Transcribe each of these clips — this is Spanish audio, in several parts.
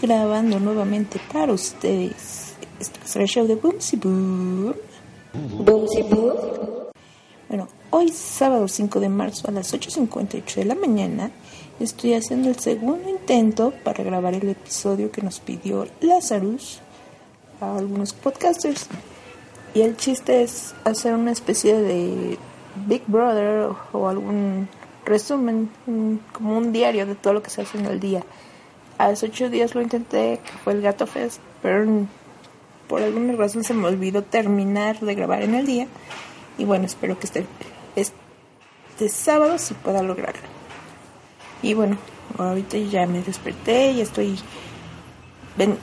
grabando nuevamente para ustedes. Esto es el show de Boomsy Boom. Boomsy Boom. Bueno, hoy sábado 5 de marzo a las 8.58 de la mañana estoy haciendo el segundo intento para grabar el episodio que nos pidió Lazarus a algunos podcasters. Y el chiste es hacer una especie de Big Brother o algún resumen, como un diario de todo lo que se hace en el día. Hace ocho días lo intenté, que fue el Gato Fest, pero por alguna razón se me olvidó terminar de grabar en el día. Y bueno, espero que este, este sábado sí pueda lograrlo. Y bueno, ahorita ya me desperté, y estoy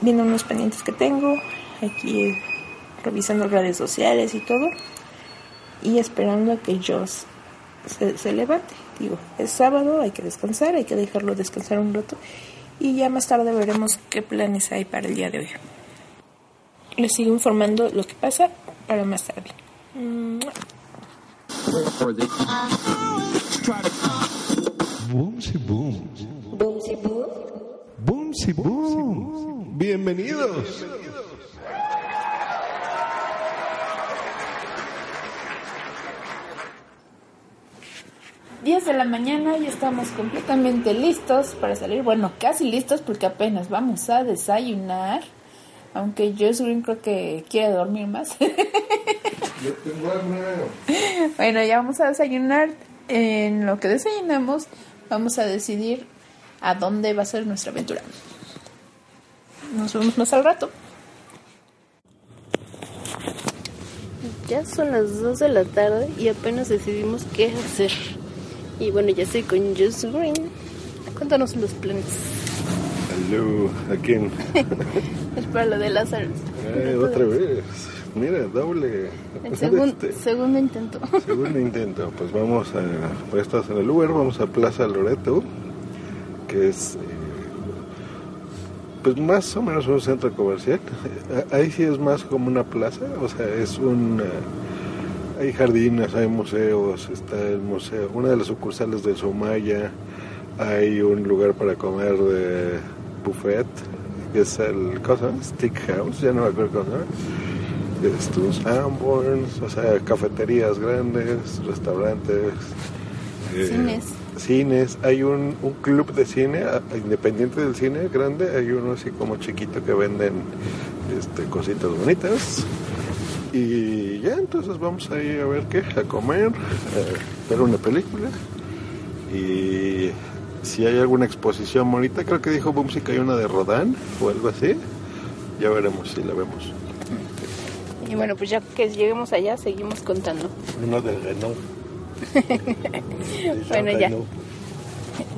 viendo unos pendientes que tengo, aquí revisando redes sociales y todo, y esperando a que Joss se, se levante. Digo, es sábado, hay que descansar, hay que dejarlo descansar un rato y ya más tarde veremos qué planes hay para el día de hoy. Les sigo informando lo que pasa para más tarde. Boom. Bienvenidos. 10 de la mañana y estamos completamente listos para salir. Bueno, casi listos porque apenas vamos a desayunar. Aunque yo creo que quiere dormir más. bueno, ya vamos a desayunar. En lo que desayunamos, vamos a decidir a dónde va a ser nuestra aventura. Nos vemos más al rato. Ya son las 2 de la tarde y apenas decidimos qué hacer. Y bueno, ya estoy con Just Green. Cuéntanos los planes. Hello, ¿a quién? es para lo de Lázaro. Eh, otra vez. Mira, doble. El segun- Este, segundo intento. segundo intento. Pues vamos a. Pues estás en el Uber, vamos a Plaza Loreto, que es. eh, Pues más o menos un centro comercial. Eh, Ahí sí es más como una plaza, o sea, es un. eh, hay jardines, hay museos, está el museo, una de las sucursales de Somaya, hay un lugar para comer de buffet, que es el, ¿cómo se llama? Stick House, ya no me acuerdo cómo. Estos Sanborns, o sea, cafeterías grandes, restaurantes. eh, Cines. Cines, hay un, un club de cine, a- independiente del cine grande, hay uno así como chiquito que venden este, cositas bonitas. Y ya, entonces vamos a ir a ver qué, a comer, a ver una película. Y si hay alguna exposición bonita, creo que dijo Bumsy que hay una de Rodán o algo así. Ya veremos si la vemos. Y bueno, pues ya que lleguemos allá, seguimos contando. Uno del Renault. Bueno, ya.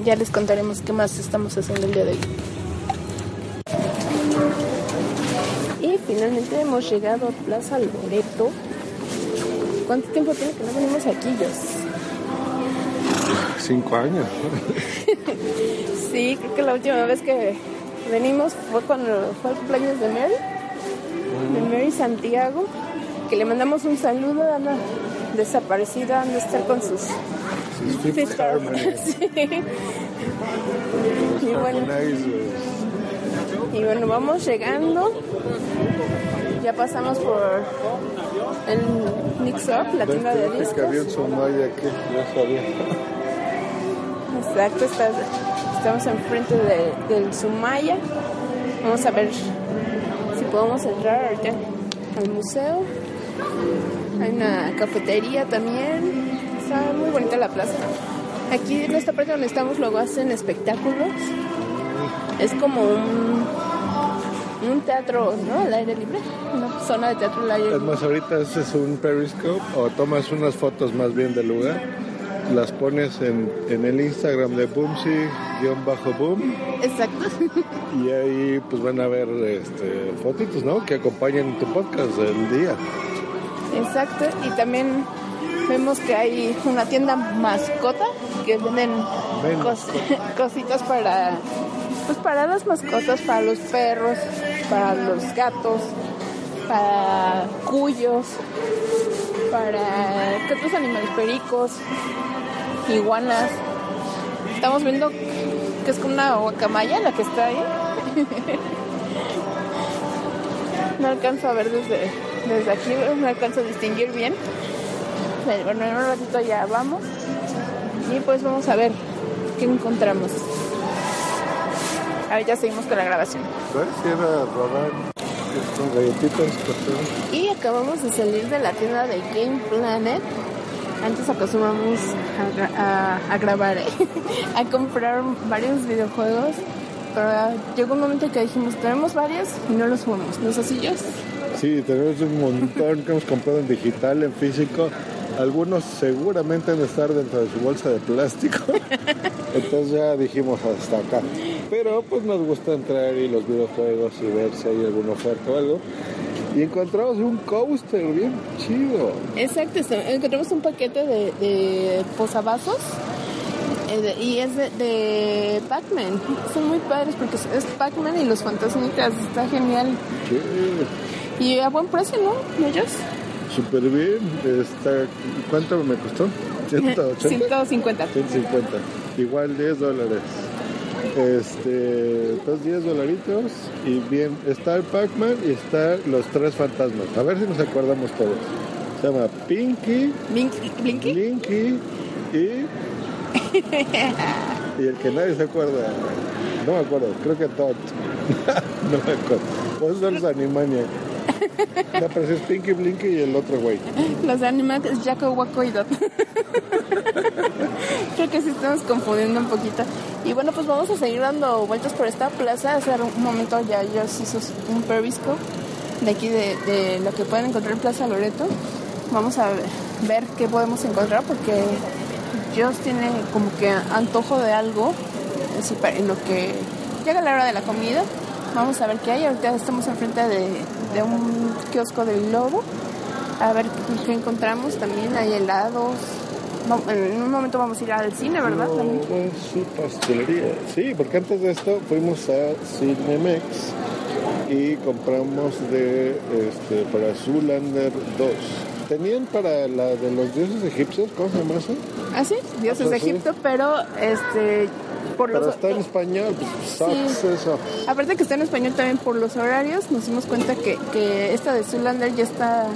Ya les contaremos qué más estamos haciendo el día de hoy. Finalmente hemos llegado a Plaza Loreto. ¿Cuánto tiempo tiene que no venimos aquí, Jos? Cinco años. Sí, creo que la última vez que venimos fue cuando fue el cumpleaños de Mary, de Mary Santiago, que le mandamos un saludo a la desaparecida, han de estar con sus. Sí. Y bueno, y bueno, vamos llegando. Ya pasamos por el Mix Up, la tienda de discos. que había un Somaya que yo sabía. Exacto, está- estamos enfrente de, del Sumaya. Vamos a ver si podemos entrar ahorita al museo. Hay una cafetería también. Está muy bonita la plaza. Aquí en esta parte donde estamos luego hacen espectáculos. Es como un, un teatro, ¿no? Al aire libre. Una zona de teatro al aire Es libre. más, ahorita haces un periscope o tomas unas fotos más bien del lugar, las pones en, en el Instagram de Boomsy-boom Exacto. y ahí pues van a ver este, fotitos, ¿no? Que acompañen tu podcast del día. Exacto, y también vemos que hay una tienda mascota que venden Ven, cos- cositas para pues para las mascotas, para los perros, para los gatos, para cuyos, para ¿qué otros animales? Pericos, iguanas. Estamos viendo que es como una guacamaya la que está ahí. No alcanzo a ver desde, desde aquí, no alcanzo a distinguir bien. Bueno, en un ratito ya vamos. Y pues vamos a ver qué encontramos. Ahora ya seguimos con la grabación. Y acabamos de salir de la tienda de Game Planet. Antes acostumbramos a, gra- a- a grabar, ¿eh? a comprar varios videojuegos. Pero llegó un momento que dijimos, tenemos varios y no los jugamos. ¿No es así? Sí, tenemos un montón que hemos comprado en digital, en físico. Algunos seguramente han de estar dentro de su bolsa de plástico. Entonces ya dijimos hasta acá. Pero pues nos gusta entrar y los videojuegos y ver si hay alguna oferta o algo. Y encontramos un coaster bien chido. Exacto, este, encontramos un paquete de, de posavasos eh, y es de, de Pac-Man. Son muy padres porque es- Pac-Man y los fantasmitas, está genial. Sí, Y a buen precio, ¿no? ¿No, Jos? Súper bien. Está, ¿Cuánto me costó? 180. 150. 150. Igual 10 dólares. Este, entonces 10 dolaritos y bien, está el Pac-Man y está los tres fantasmas. A ver si nos acordamos todos. Se llama Pinky, Blinky, Blinky. Blinky y... y el que nadie se acuerda. No me acuerdo, creo que Todd. no me acuerdo. Pues son los Animaniacs. Pero sí es Pinky, Blinky y el otro güey. Los Animax, Jaco, Waco y Dot. Creo que sí estamos confundiendo un poquito. Y bueno, pues vamos a seguir dando vueltas por esta plaza. Hace un momento ya Jos hizo un periscope de aquí de, lo que pueden encontrar en Plaza Loreto. Vamos a ver qué podemos encontrar porque Jos tiene como que antojo de algo en lo que llega la hora de la comida. Vamos a ver qué hay. Ahorita estamos enfrente de, de un kiosco del Globo. A ver qué, encontramos. También hay helados. En un momento vamos a ir al cine, ¿verdad? No, su pastelería. Sí, porque antes de esto fuimos a Cinemex y compramos de este para Zoolander 2. Tenían para la de los dioses egipcios, ¿cómo se llama eso? Ah, sí, Dioses de sí. Egipto, pero este por Pero los está en español, pues sucks Sí. eso. Aparte que está en español también por los horarios, nos dimos cuenta que, que esta de Zoolander ya está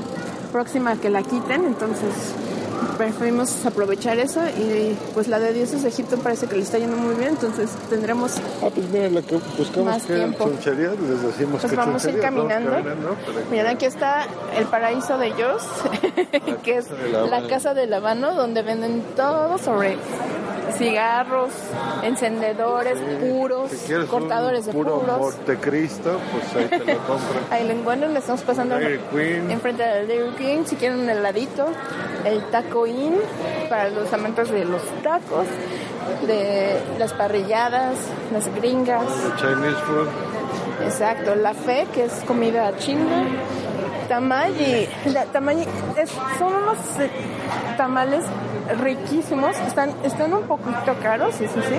próxima a que la quiten, entonces preferimos aprovechar eso y pues la de Dioses de Egipto parece que le está yendo muy bien, entonces tendremos Ah, pues mira, lo que buscamos Más que tiempo. chonchería, les decimos Pues que vamos a ir ¿no? caminando. que- Miren, aquí está el paraíso de Jos, que es de La la casa del Habano, donde venden todo sobre cigarros, encendedores puros, Si cortadores un de puro puros. Montecristo, pues ahí te lo compras. Ahí lo encuentran, le estamos pasando Queen. enfrente del Dairy King, si quieren un heladito, el Taco Inn para los amantes de los tacos, de las parrilladas, las gringas, Chinese food. exacto, la fe que es comida china, Tamayi, la- es- son unos eh, tamales riquísimos, están, están un poquito caros, eso sí,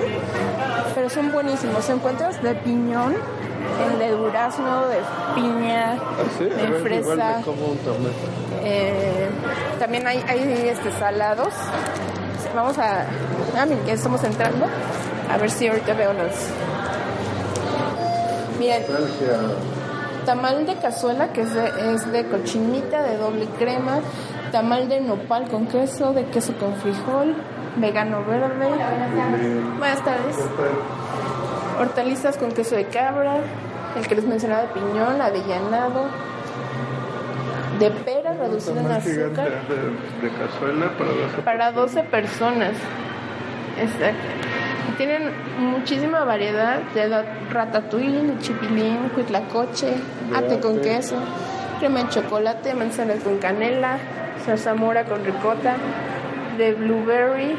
pero son buenísimos. Encuentras de piñón, el de durazno, de piña, Así, de fresa. como un. Eh, también hay, hay este, salados. Vamos a. Ah, miren, ya estamos entrando. A ver si ahorita veo los. Miren, tamal de cazuela, que es de, es de cochinita, de doble crema. Tamal de nopal con queso, de queso con frijol. Vegano verde. Buenas tardes. Hortalizas con queso de cabra. El que les mencionaba de piñón, avellanado. De pera reducido en azúcar de, de cazuela para dos para 12 personas. Exacto. Y Tienen muchísima variedad de ratatouille, de chipilín, cuitlacoche, ate con queso, crema de chocolate, manzana con canela, zarzamora con ricota, de blueberry.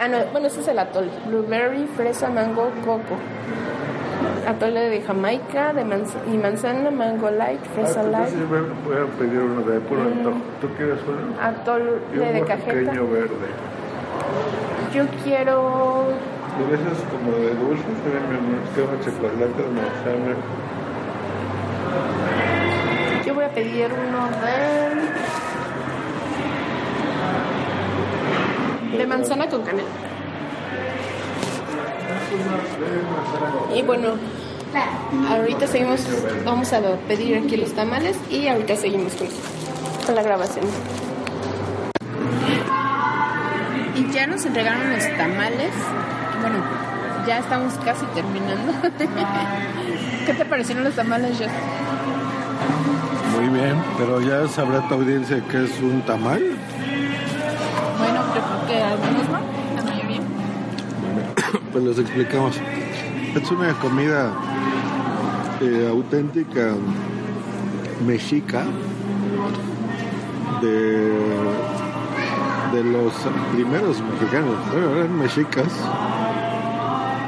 Ah, no, bueno, ese es el atole. Blueberry, fresa, mango, coco. Atole de Jamaica de manz- y manzana, mango light, fresa Ah, light, voy a pedir uno de puro antojo. ¿Tú quieres uno? atole un de cajeta. pequeño verde. Yo quiero de esos como de dulces, me quema chocolate de manzana. Yo voy a pedir uno de. de manzana con canela. Y bueno, ahorita seguimos, vamos a pedir aquí los tamales y ahorita seguimos con la grabación. Y ya nos entregaron los tamales. Bueno, ya estamos casi terminando. ¿Qué te parecieron los tamales, Jess? Muy bien, pero ya sabrá tu audiencia que es un tamal. Bueno, creo que algunos no, la mayoría. Pues les explicamos. Es una comida eh, auténtica mexica de, de los primeros mexicanos. Bueno, eran mexicas,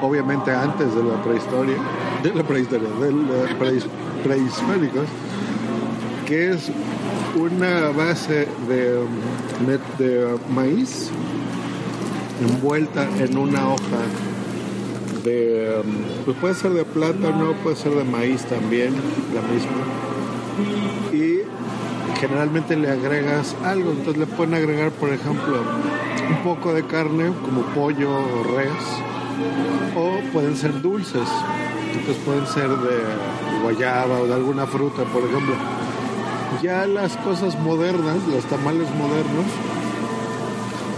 obviamente antes de la prehistoria, de la prehistoria, de los prehis- prehispánicos, que es una base de, de maíz envuelta en una hoja de, pues puede ser de plátano, puede ser de maíz también, la misma. Y generalmente le agregas algo, entonces le pueden agregar, por ejemplo, un poco de carne, como pollo o res, o pueden ser dulces, entonces pueden ser de guayaba o de alguna fruta, por ejemplo. Ya las cosas modernas, los tamales modernos,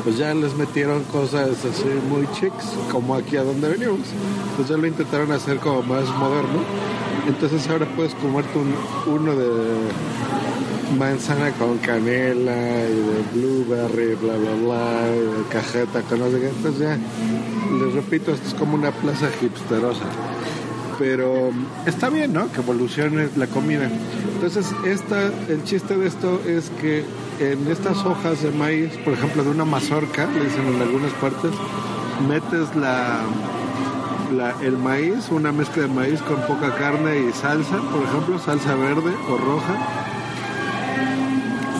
pues ya les metieron cosas así muy chics, como aquí a donde venimos. Pues ya lo intentaron hacer como más moderno. Entonces ahora puedes comerte un, uno de manzana con canela y de blueberry, bla, bla, bla, y de cajeta con no sé. Entonces ya, les repito, esto es como una plaza hipsterosa. Pero está bien, ¿no? Que evolucione la comida. Entonces, esta, el chiste de esto es que en estas hojas de maíz, por ejemplo, de una mazorca, le dicen en algunas partes, metes la, la- el maíz, una mezcla de maíz con poca carne y salsa, por ejemplo, salsa verde o roja.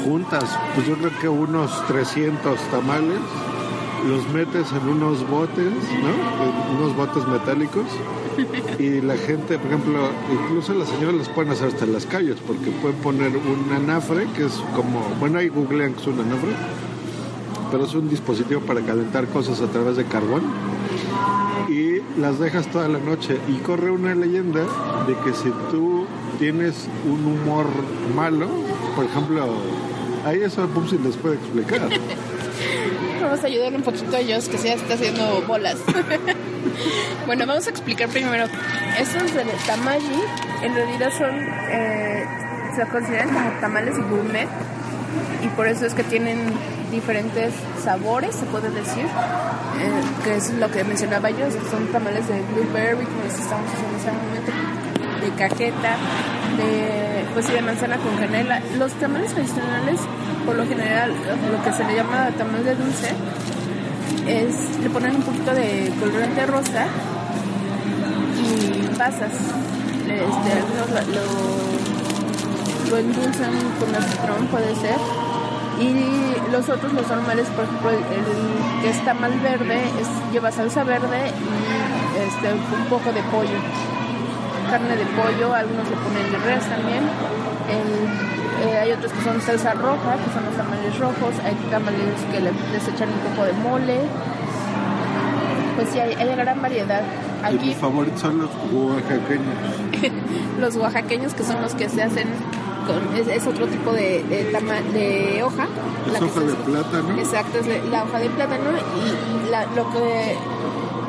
Juntas, pues yo creo que unos 300 tamales, los metes en unos botes, ¿no? Unos botes metálicos y la gente, por ejemplo, incluso las señoras les pueden hacer hasta en las calles porque pueden poner un anafre que es como, bueno, ahí googlean que es un anafre, pero es un dispositivo para calentar cosas a través de carbón y las dejas toda la noche y corre una leyenda de que si tú tienes un humor malo, por ejemplo, ahí eso Pupsi les puede explicar. Vamos a ayudarle un poquito a ellos que se está haciendo bolas. bueno, vamos a explicar primero. Estos del tamaji en realidad son, eh, se consideran como tamales gourmet y por eso es que tienen diferentes sabores, se puede decir, eh, que es lo que mencionaba yo, son tamales de blueberry, como les estamos haciendo en ese momento, de cajeta, de, pues sí, de manzana con canela. Los tamales tradicionales, por lo general, lo que se le llama tamal de dulce, es, le ponen un poquito de colorante rosa y pasas. Este, algunos lo, lo, endulzan con acitrón, puede ser. Y los otros, los normales, por ejemplo, el, que está mal verde, lleva salsa verde y este, un poco de pollo. Carne de pollo, algunos le ponen de res también. Eh, hay otros que son salsa roja, que son los tamales rojos. Hay tamales que le, les echan un poco de mole. Pues sí, hay, hay gran variedad. Y Aquí favoritos son los oaxaqueños. los oaxaqueños, que son los que se hacen con, es, es otro tipo de, de, tama- de hoja. Es la hoja de hace- plátano. Exacto, es la- la hoja de plátano y la- lo que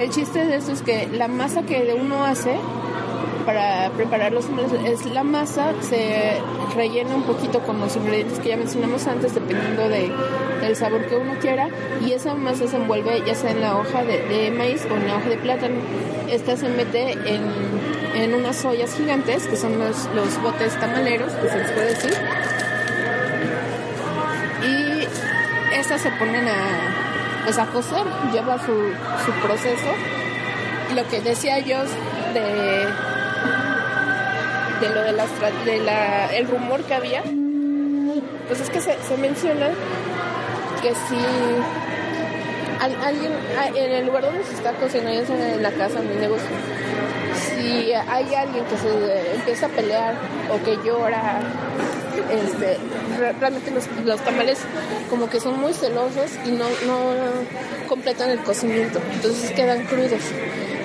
el chiste de esto es que la masa que uno hace para preparar los es la masa se rellena un poquito con los ingredientes que ya mencionamos antes dependiendo de, del sabor que uno quiera y esa masa se envuelve ya sea en la hoja de, maíz o en la hoja de plátano esta se mete en, en unas ollas gigantes que son los, los botes tamaleros que se les puede decir y estas se ponen a, pues a cocer, lleva su, su proceso. Lo que decía yo de, de lo de, las, de la, el rumor que había, pues es que se, menciona que si al- alguien en el lugar donde se está cocinando, en la casa, en el negocio, si hay alguien que se empieza a pelear o que llora, este, re- realmente los, los tamales como que son muy celosos y no, no completan el cocimiento, entonces quedan crudos.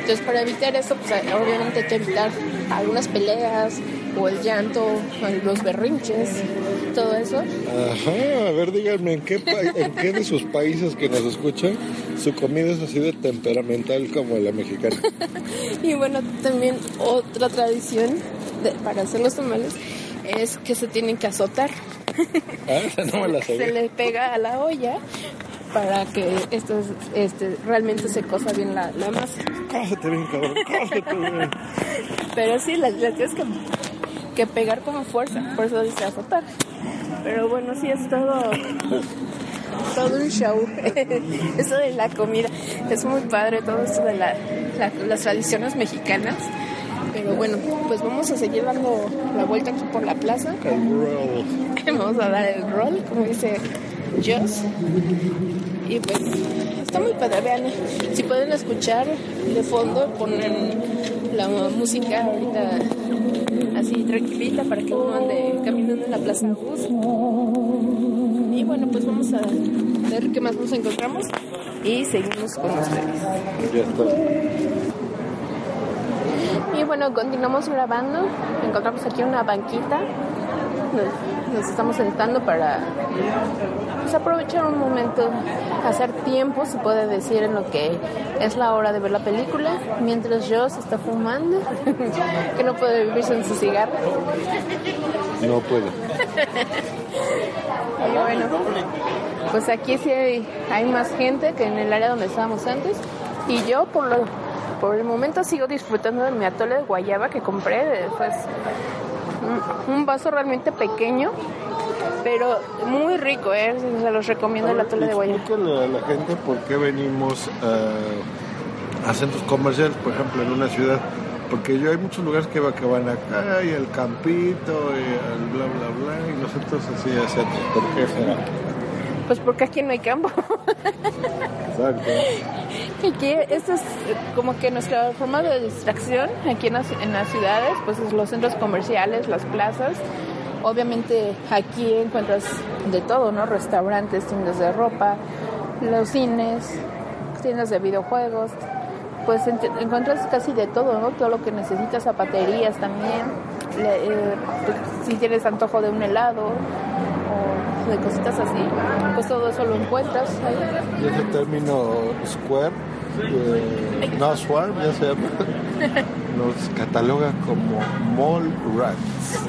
Entonces, para evitar eso, pues obviamente hay que evitar algunas peleas o el llanto, los berrinches, todo eso. Ajá, a ver, díganme, ¿en qué, pa- ¿en qué de sus países que nos escuchan su comida es así de temperamental como la mexicana? Y bueno, también otra tradición de- para hacer los tamales es que se tienen que azotar. Ah, no me la Se sabía. le pega a la olla para que esto es- este, realmente se cosa bien la, la masa. Cásate bien, cabrón, cásate bien. Pero sí, la, la tienes que, que pegar con fuerza, por eso dice azotar. Pero bueno, sí es todo, todo un show. eso de la comida es muy padre, todo esto de la, la- las tradiciones mexicanas. Pero bueno, pues vamos a seguir dando la vuelta aquí por la plaza. El roll. Vamos a dar el rol, como dice Joss. Y pues está muy padre, vean. Si pueden escuchar de fondo, ponen la música ahorita así tranquilita para que uno ande caminando en la plaza a gusto. Y bueno, pues vamos a ver qué más nos encontramos y seguimos con ustedes. Ya está. Y bueno, continuamos grabando. Encontramos aquí una banquita. Nos, estamos sentando para pues, aprovechar un momento, hacer tiempo, se puede decir, en lo que es la hora de ver la película, mientras Joss está fumando, que no puede vivir sin su cigarro. No puedo. Y bueno, pues aquí sí hay, hay más gente que en el área donde estábamos antes. Y yo, por lo por el momento, sigo disfrutando de mi atole de guayaba que compré. Pues, un, vaso realmente pequeño, pero muy rico, ¿eh? Se los recomiendo el atole de guayaba. Explícale a la gente por qué venimos a, a centros comerciales, por ejemplo, en una ciudad. Porque yo hay muchos lugares que, va- que van acá y el campito y el bla bla bla y nosotros así a centros. ¿Por qué será? Pues porque aquí no hay campo. Exacto. Aquí, esta es como que nuestra forma de distracción aquí en las, en las ciudades, pues es los centros comerciales, las plazas. Obviamente aquí encuentras de todo, ¿no? Restaurantes, tiendas de ropa, los cines, tiendas de videojuegos. Pues ent- encuentras casi de todo, ¿no? Todo lo que necesitas, zapaterías también. Le- eh, pues, si tienes antojo de un helado o de cositas así, pues todo eso lo encuentras ahí. Y ese término square, eh, no square, ya se llama, nos cataloga como mall rats.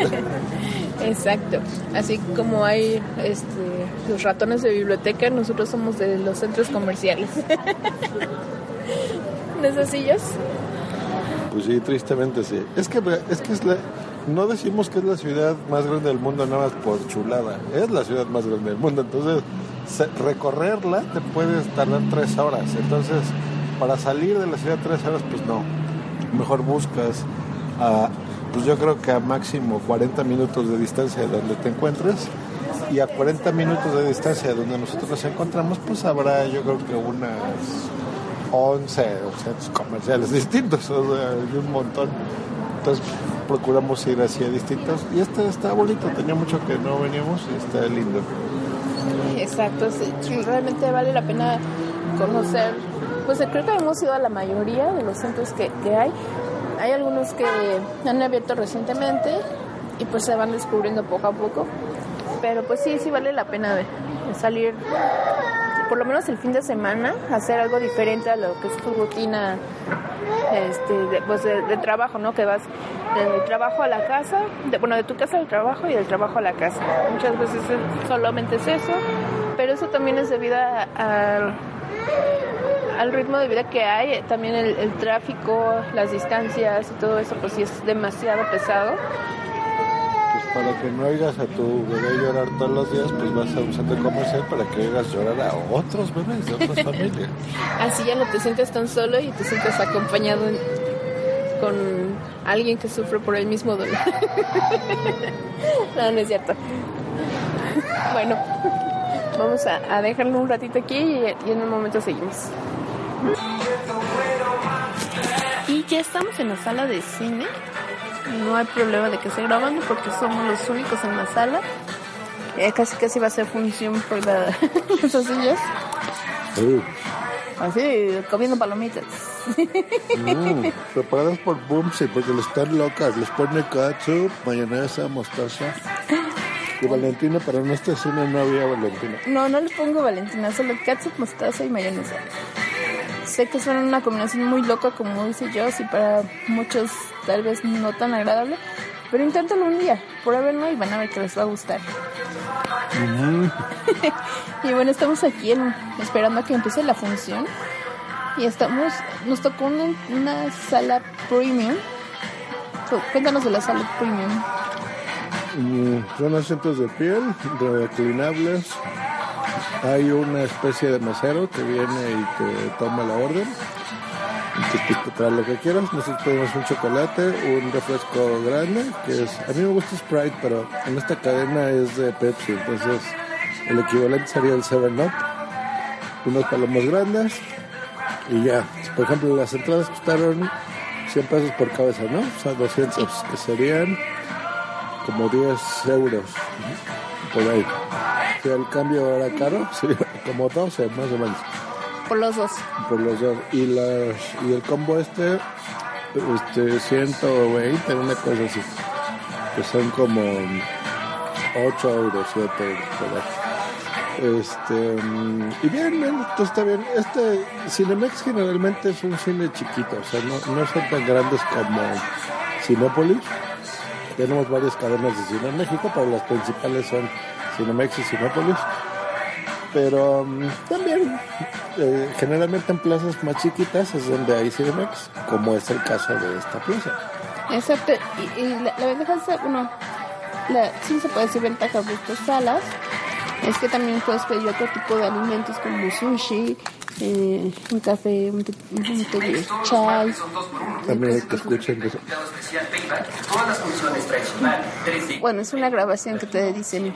Exacto. Así como hay este, los ratones de biblioteca, nosotros somos de los centros comerciales. ¿No es así, Jos? Pues sí, tristemente sí. Es que, es que es la, no decimos que es la ciudad más grande del mundo nada más por chulada. Es la ciudad más grande del mundo. Entonces, recorrerla te puedes tardar tres horas. Entonces, para salir de la ciudad tres horas, pues no. Mejor buscas pues yo creo que a máximo 40 minutos de distancia de donde te encuentres. Y a 40 minutos de distancia de donde nosotros nos encontramos, pues habrá yo creo que unas 11 centros comerciales distintos, o sea, hay un montón. Entonces procuramos ir hacia distintos. Y este está bonito, tenía mucho que no veníamos y está lindo. Exacto, sí, realmente vale la pena conocer. Pues creo que hemos ido a la mayoría de los centros que, que hay. Hay algunos que han abierto recientemente y pues se van descubriendo poco a poco. Pero pues sí, sí vale la pena de salir, por lo menos el fin de semana, hacer algo diferente a lo que es tu rutina este, de, pues de, trabajo, ¿no? Que vas del trabajo a la casa, de- bueno, de tu casa al trabajo y del trabajo a la casa. Muchas veces es- solamente es eso, pero eso también es debido al al ritmo de vida que hay, también el, el tráfico, las distancias y todo eso, pues sí es demasiado pesado. Para que no oigas a tu bebé llorar todos los días, pues vas a un centro comercial para que oigas llorar a otros bebés de otras familias. Así ya no te sientes tan solo y te sientes acompañado en- con alguien que sufre por el mismo dolor. no, no es cierto. bueno, vamos a, a dejarlo un ratito aquí y, y en un momento seguimos. Y ya estamos en la sala de cine. No hay problema de que esté grabando porque somos los únicos en la sala. Ya casi casi va a ser función por la, esos sillas. Uh, Así, comiendo palomitas. Mm, preparadas por Boomsy porque le están locas. Les pone ketchup, mayonesa, mostaza. Y Valentina, para nuestra cena no había Valentina. No, no le pongo Valentina, solo ketchup, mostaza y mayonesa. Sé que suena una combinación muy loca, como dice Joss, y para muchos tal vez no tan agradable, pero inténtalo un día, pruébenlo y van a ver que les va a gustar. y bueno, estamos aquí en- esperando a que empiece la función. Y estamos, nos tocó una, una sala premium. Cu- Cuéntanos de la sala premium. Mm, Son asientos de piel, reclinables. Hay una especie de mesero que viene y te toma la orden. Te, te trae lo que quieras. Nosotros pedimos un chocolate, un refresco grande, que es... A mí me gusta Sprite, pero en esta cadena es de Pepsi, entonces el equivalente sería el 7-Up. Unos palomos grandes y ya. Por ejemplo, las entradas costaron 100 pesos por cabeza, ¿no? O sea, 200, que serían como 10 euros por ahí. Si el cambio era caro, sería como 12 más o menos Por los dos. por los dos. Y, las, y el combo este, este 120, una cosa así, que son como 8 euros, 7 euros por ahí. Este, y bien, bien, esto está bien. Este Cinemex generalmente es un cine chiquito, o sea, no, no son tan grandes como Cinépolis. Tenemos varias cadenas de cine en México, pero las principales son Cinemex y Cinépolis. Pero mm, también, eh, generalmente en plazas más chiquitas es donde hay Cinemex, como es el caso de esta plaza. Exacto, y, y la, la ventaja es, bueno, la, sí se puede decir ventaja de estas salas, es que también puedes pedir otro tipo de alimentos como sushi, eh, un café, un té, un té de chai. También que escuchen eso. Bueno, es una grabación que te dicen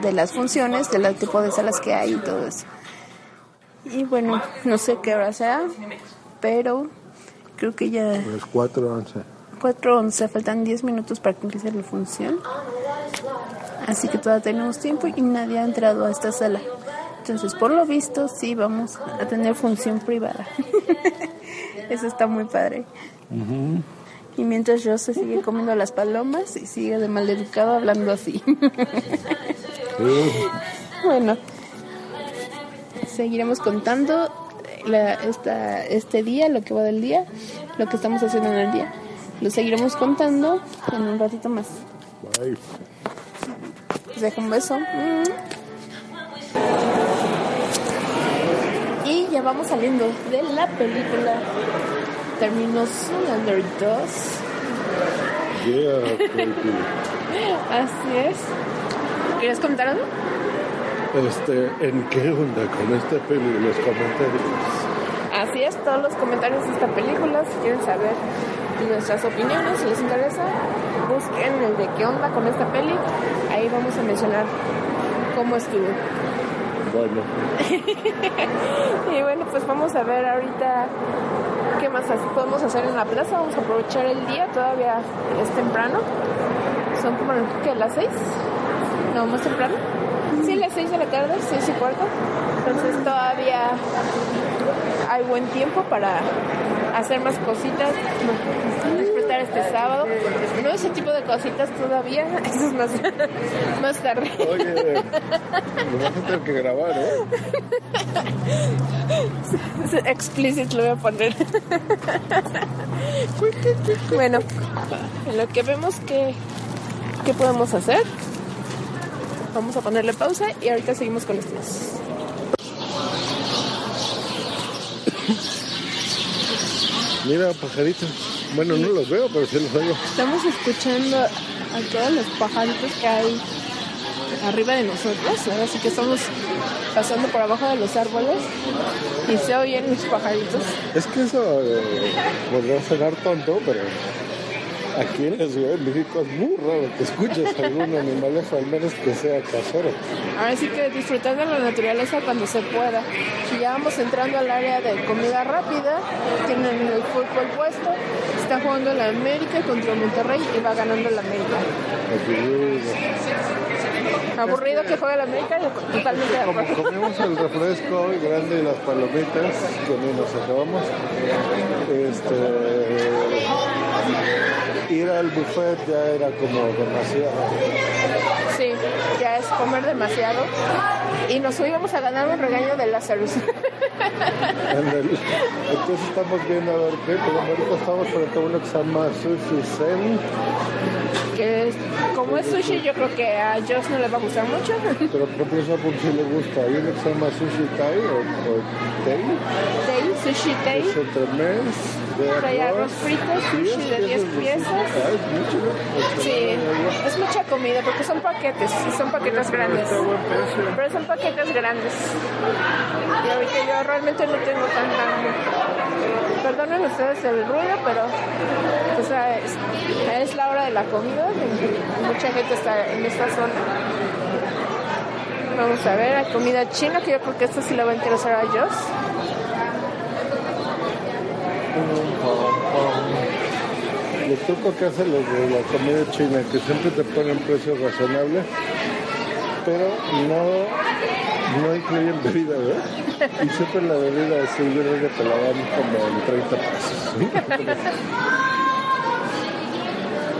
de las funciones, del tipo de salas que hay y todo eso. Y bueno, no sé qué hora sea, pero creo que ya Las 4.11. 4.11, faltan 10 minutos para que empiece la función. Así que todavía tenemos tiempo y nadie ha entrado a esta sala. Entonces, por lo visto, sí vamos a tener función privada. Eso está muy padre. Y mientras yo se sigue comiendo las palomas y sigue de maleducado hablando así. bueno, seguiremos contando la- esta, este día, lo que va del día, lo que estamos haciendo en el día. Lo seguiremos contando en un ratito más. Bye. Dejo un beso. Mm. Y ya vamos saliendo de la película. Terminó Zoolander 2. Yeah, baby. Así es. ¿Quieres comentar algo? Este, ¿en qué onda con esta peli? Los comentarios. Todos los comentarios de esta película, si quieren saber nuestras opiniones, si les interesa, busquen el de qué onda con esta peli. Ahí vamos a mencionar cómo estuvo. Bueno, Y bueno, pues vamos a ver ahorita qué más podemos hacer en la plaza. Vamos a aprovechar el día, todavía es temprano. Son como ¿qué, las seis, no, más temprano. Sí, las seis de la tarde, seis y cuarto. Entonces todavía hay buen tiempo para hacer más cositas, disfrutar este sábado. No ese tipo de cositas todavía, eso es más, más tarde. oye, nos vas a tener que grabar, ¿eh? Explicit lo voy a poner. bueno, en lo que vemos que, que podemos hacer, vamos a ponerle pausa y ahorita seguimos con esto. Mira, pajaritos. Bueno, no los veo, pero sí los oigo. Estamos escuchando a todos los pajaritos que hay arriba de nosotros. Ahora sí que estamos pasando por abajo de los árboles y se oyen los pajaritos. Es que eso eh, podría sonar tonto, pero aquí en la Ciudad de México es muy raro que escuches algún animalejo, al menos que sea casero. Ahora sí que disfrutar de la naturaleza cuando se pueda. Y ya vamos entrando al área de comida rápida, tienen el fútbol puesto, está jugando la América contra Monterrey y va ganando la América. Aburrido que juegue la América, totalmente de Como acuerdo. comimos el refresco grande y las palomitas, que ni nos acabamos, este, ir al buffet ya era como demasiado. Sí, ya es comer demasiado. Y nos íbamos a ganar un regaño de Lazarus. Entonces estamos viendo a ver qué, pero ahorita estamos frente a uno que se llama Sushi Zen, que es- como es sushi, yo creo que a Josh no le va a gustar mucho. pero ejemplo eso por si le gusta. Hay uno que se llama Sushi Thai o, o Tei, Tei, sushi Tei. es entremés de Trae arroz frito, sushi de 10 piezas. Ah. Sí, es mucha comida porque son paquetes, son paquetes grandes. Pero son paquetes grandes. Y ahorita yo realmente no tengo tanta. Perdonen ustedes el ruido, pero o sea, es, es la hora de la comida. y Mucha gente está en esta zona. Vamos a ver, hay comida china, que yo creo que esto sí le va a interesar a Joss. El truco que hacen los de la comida china, que siempre te ponen precios razonables, pero no, no incluyen bebida, ¿verdad? Y siempre la bebida así, yo creo que te la dan como en 30 pesos.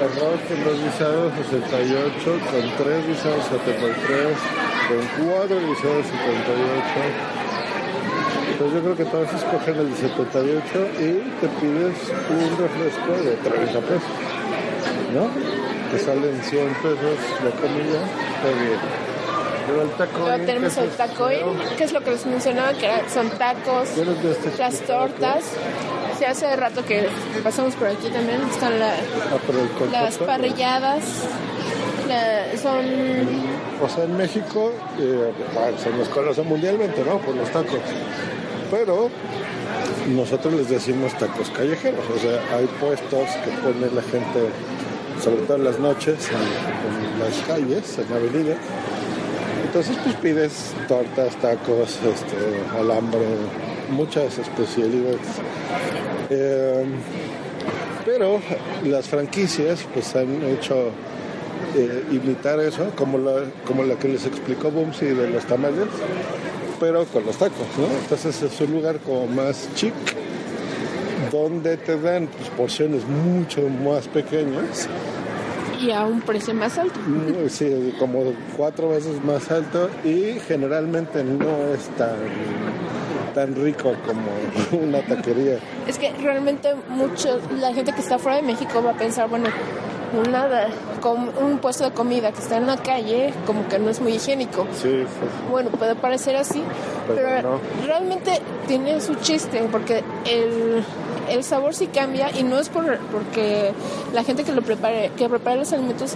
Arroz con dos guisados 68, con tres guisados 73, con cuatro guisados 78. Entonces yo creo que todos escogen el de 78 y te pides un refresco de 30 pesos, ¿no? Te salen 100 pesos la comida, está bien. Pero el taco Luego tenemos el tacoin, que es lo que les mencionaba, que son tacos, este las tortas. Sí, hace rato que pasamos por aquí también, están la- Ah, las parrilladas, la- son... O sea, en México eh, se nos conoce mundialmente, ¿no? Por los tacos. Pero nosotros les decimos tacos callejeros. O sea, hay puestos que pone la gente, sobre todo en las noches, en, las calles, en la avenida. Entonces, pues pides tortas, tacos, este, alambre, muchas especialidades. Eh, pero las franquicias pues han hecho eh, imitar eso, como la, como la que les explicó Bumsy de los tamales, pero con los tacos, ¿no? Entonces es un lugar como más chic, donde te dan pues, porciones mucho más pequeñas, y a un precio más alto. sí, como cuatro veces más alto y generalmente no es tan, tan rico como una taquería. Es que realmente mucho, la gente que está fuera de México va a pensar, bueno, nada, com- un puesto de comida que está en la calle, como que no es muy higiénico. Sí, sí. Bueno, puede parecer así, Pero pero, no. realmente tiene su chiste, porque el, el sabor sí cambia y no es por, porque la gente que lo prepare, que prepara los alimentos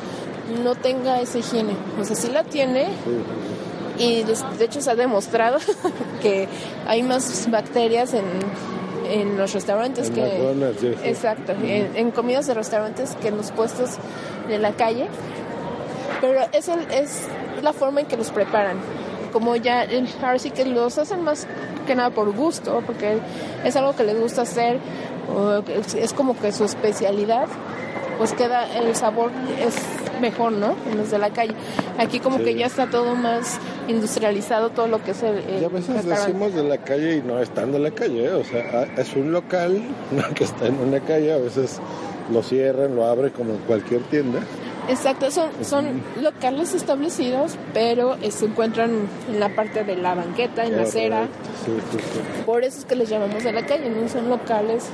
no tenga esa higiene. O sea, sí la tiene y de hecho se ha demostrado que hay más bacterias en, en los restaurantes En que... McDonald's, sí, sí. Exacto, en, en comidas de restaurantes que en los puestos de la calle. Pero es, el, es la forma en que los preparan. Como ya, el- ahora sí que los hacen más que nada por gusto, porque es algo que les gusta hacer, es como que su especialidad, pues queda, el sabor es mejor, ¿no? En los de la calle. Aquí como Sí. que ya está todo más industrializado, todo lo que es el... el Y a veces restaurante. decimos de la calle y no están de la calle, ¿eh? o sea, es un local ¿no? que está en una calle, a veces lo cierran, lo abren como cualquier tienda. Exacto, son, son locales establecidos, pero eh, se encuentran en la parte de la banqueta, en la acera. Sí, sí, sí. Por eso es que les llamamos de la calle, no son locales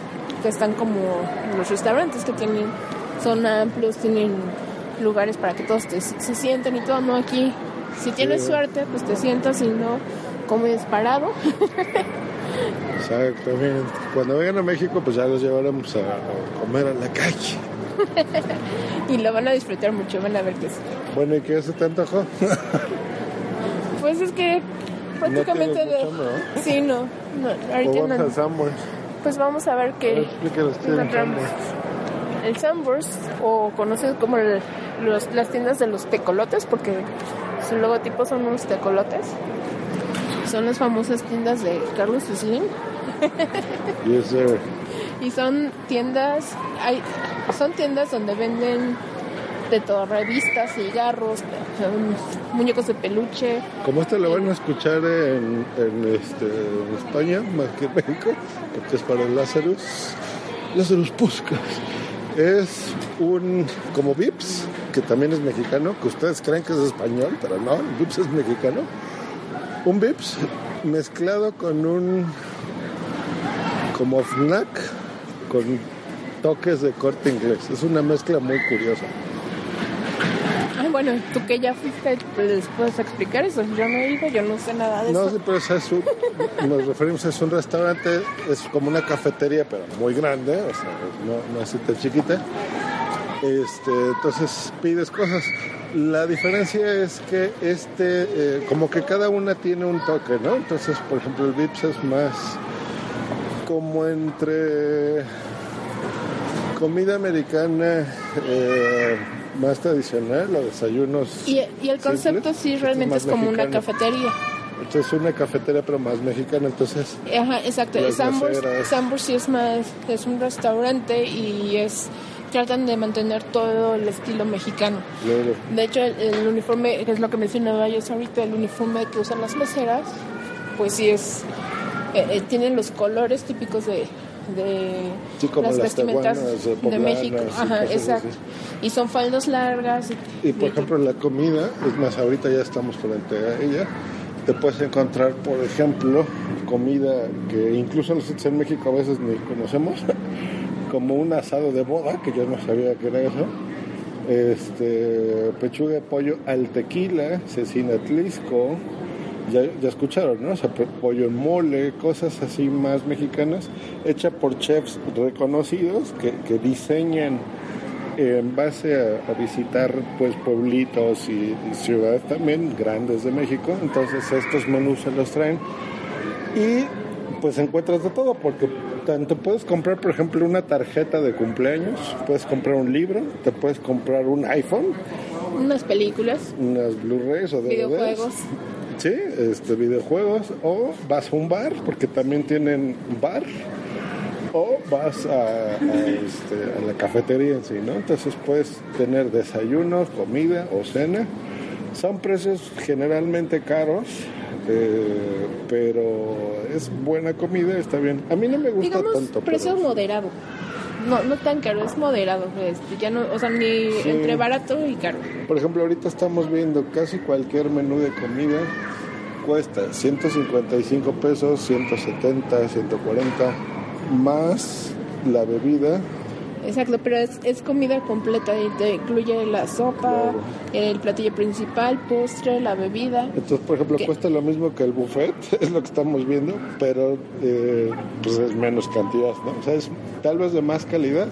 que están como los restaurantes que tienen, son amplios, tienen lugares para que todos te- se sienten y todo, no aquí. Si tienes suerte, pues te sientas y no comes parado. Exactamente. Cuando vengan a México, pues ya los llevaremos a, a comer a la calle. y lo van a disfrutar mucho, van a ver que sí. Bueno, ¿y qué se te antojó? Pues es que prácticamente tienes de... ¿no? Sí, no, no ahorita no. Pues vamos a ver qué Explíquenos qué es el Sunburst, o conocido como el- los- las tiendas de los tecolotes, porque su logotipo son unos tecolotes. Son las famosas tiendas de Carlos Slim. Y ese, Y son tiendas, hay, son tiendas donde venden de todo, revistas, cigarros, muñecos de peluche. como este lo van a escuchar en, en, este, en España, más que en México, porque es para Lazarus. Lazarus Puskas. Es un, como Vips, que también es mexicano, que ustedes creen que es español, pero no, Vips es mexicano. Un Vips mezclado con un, como FNAC, con toques de corte inglés. Es una mezcla muy curiosa. Bueno, tú que ya fuiste, pues, les puedes explicar eso. Yo no he ido, yo no sé nada de No, eso. sí, pero es un, nos referimos es un restaurante, es como una cafetería, pero muy grande, o sea, no, no así tan chiquita. Este, entonces pides cosas. La diferencia es que este, eh, como que cada una tiene un toque, ¿no? Entonces, por ejemplo, el Vips es más como entre comida americana eh, más tradicional o desayunos. Y, y el concepto simples. sí realmente más es como una mexicano. cafetería. Entonces, una cafetería, pero más mexicana. Entonces, Ajá, exacto. Sambors, sí es más, es un restaurante y es tratan de mantener todo el estilo mexicano. luego, De hecho, el, el uniforme, que es lo que mencionaba yo ahorita, el uniforme que usan las meseras, pues sí es, eh, eh, tienen los colores típicos de, de Sí, como las vestimentas eh, de México. y Ajá, cosas exacto. así. Y son faldas largas. Y, Y por y- ejemplo la comida, es más, ahorita ya estamos frente a ella, te puedes encontrar, por ejemplo, comida que incluso nosotros en México a veces ni conocemos, como un asado de boda, que yo no sabía que era eso, este, pechuga de pollo al tequila, cecina tlisco, ya, ya escucharon, ¿no? O sea, pollo en mole, cosas así más mexicanas, hecha por chefs reconocidos que, que diseñan en base a, a visitar pues pueblitos y, y ciudades también grandes de México, entonces estos menús se los traen y pues encuentras de todo porque tanto puedes comprar por ejemplo una tarjeta de cumpleaños, puedes comprar un libro, te puedes comprar un iPhone, unas películas, unas Blu-rays o DVDs. videojuegos. Sí, este, videojuegos o vas a un bar porque también tienen bar o vas a, a, este, a la cafetería en sí, ¿no? Entonces puedes tener desayunos, comida o cena. Son precios generalmente caros, eh, pero es buena comida, está bien. A mí no me gusta Digamos, tanto. precio pero- moderado. No, no tan caro, es moderado. este, ya no, o sea, ni Sí. entre barato y caro. Por ejemplo, ahorita estamos viendo casi cualquier menú de comida cuesta 155 pesos, 170, 140, más la bebida. Exacto, pero es, es comida completa y te incluye la sopa, el platillo principal, postre, la bebida. Entonces, por ejemplo, ¿Qué? cuesta lo mismo que el buffet, es lo que estamos viendo, pero eh, pues es menos cantidad, ¿no? O sea, es tal vez de más calidad,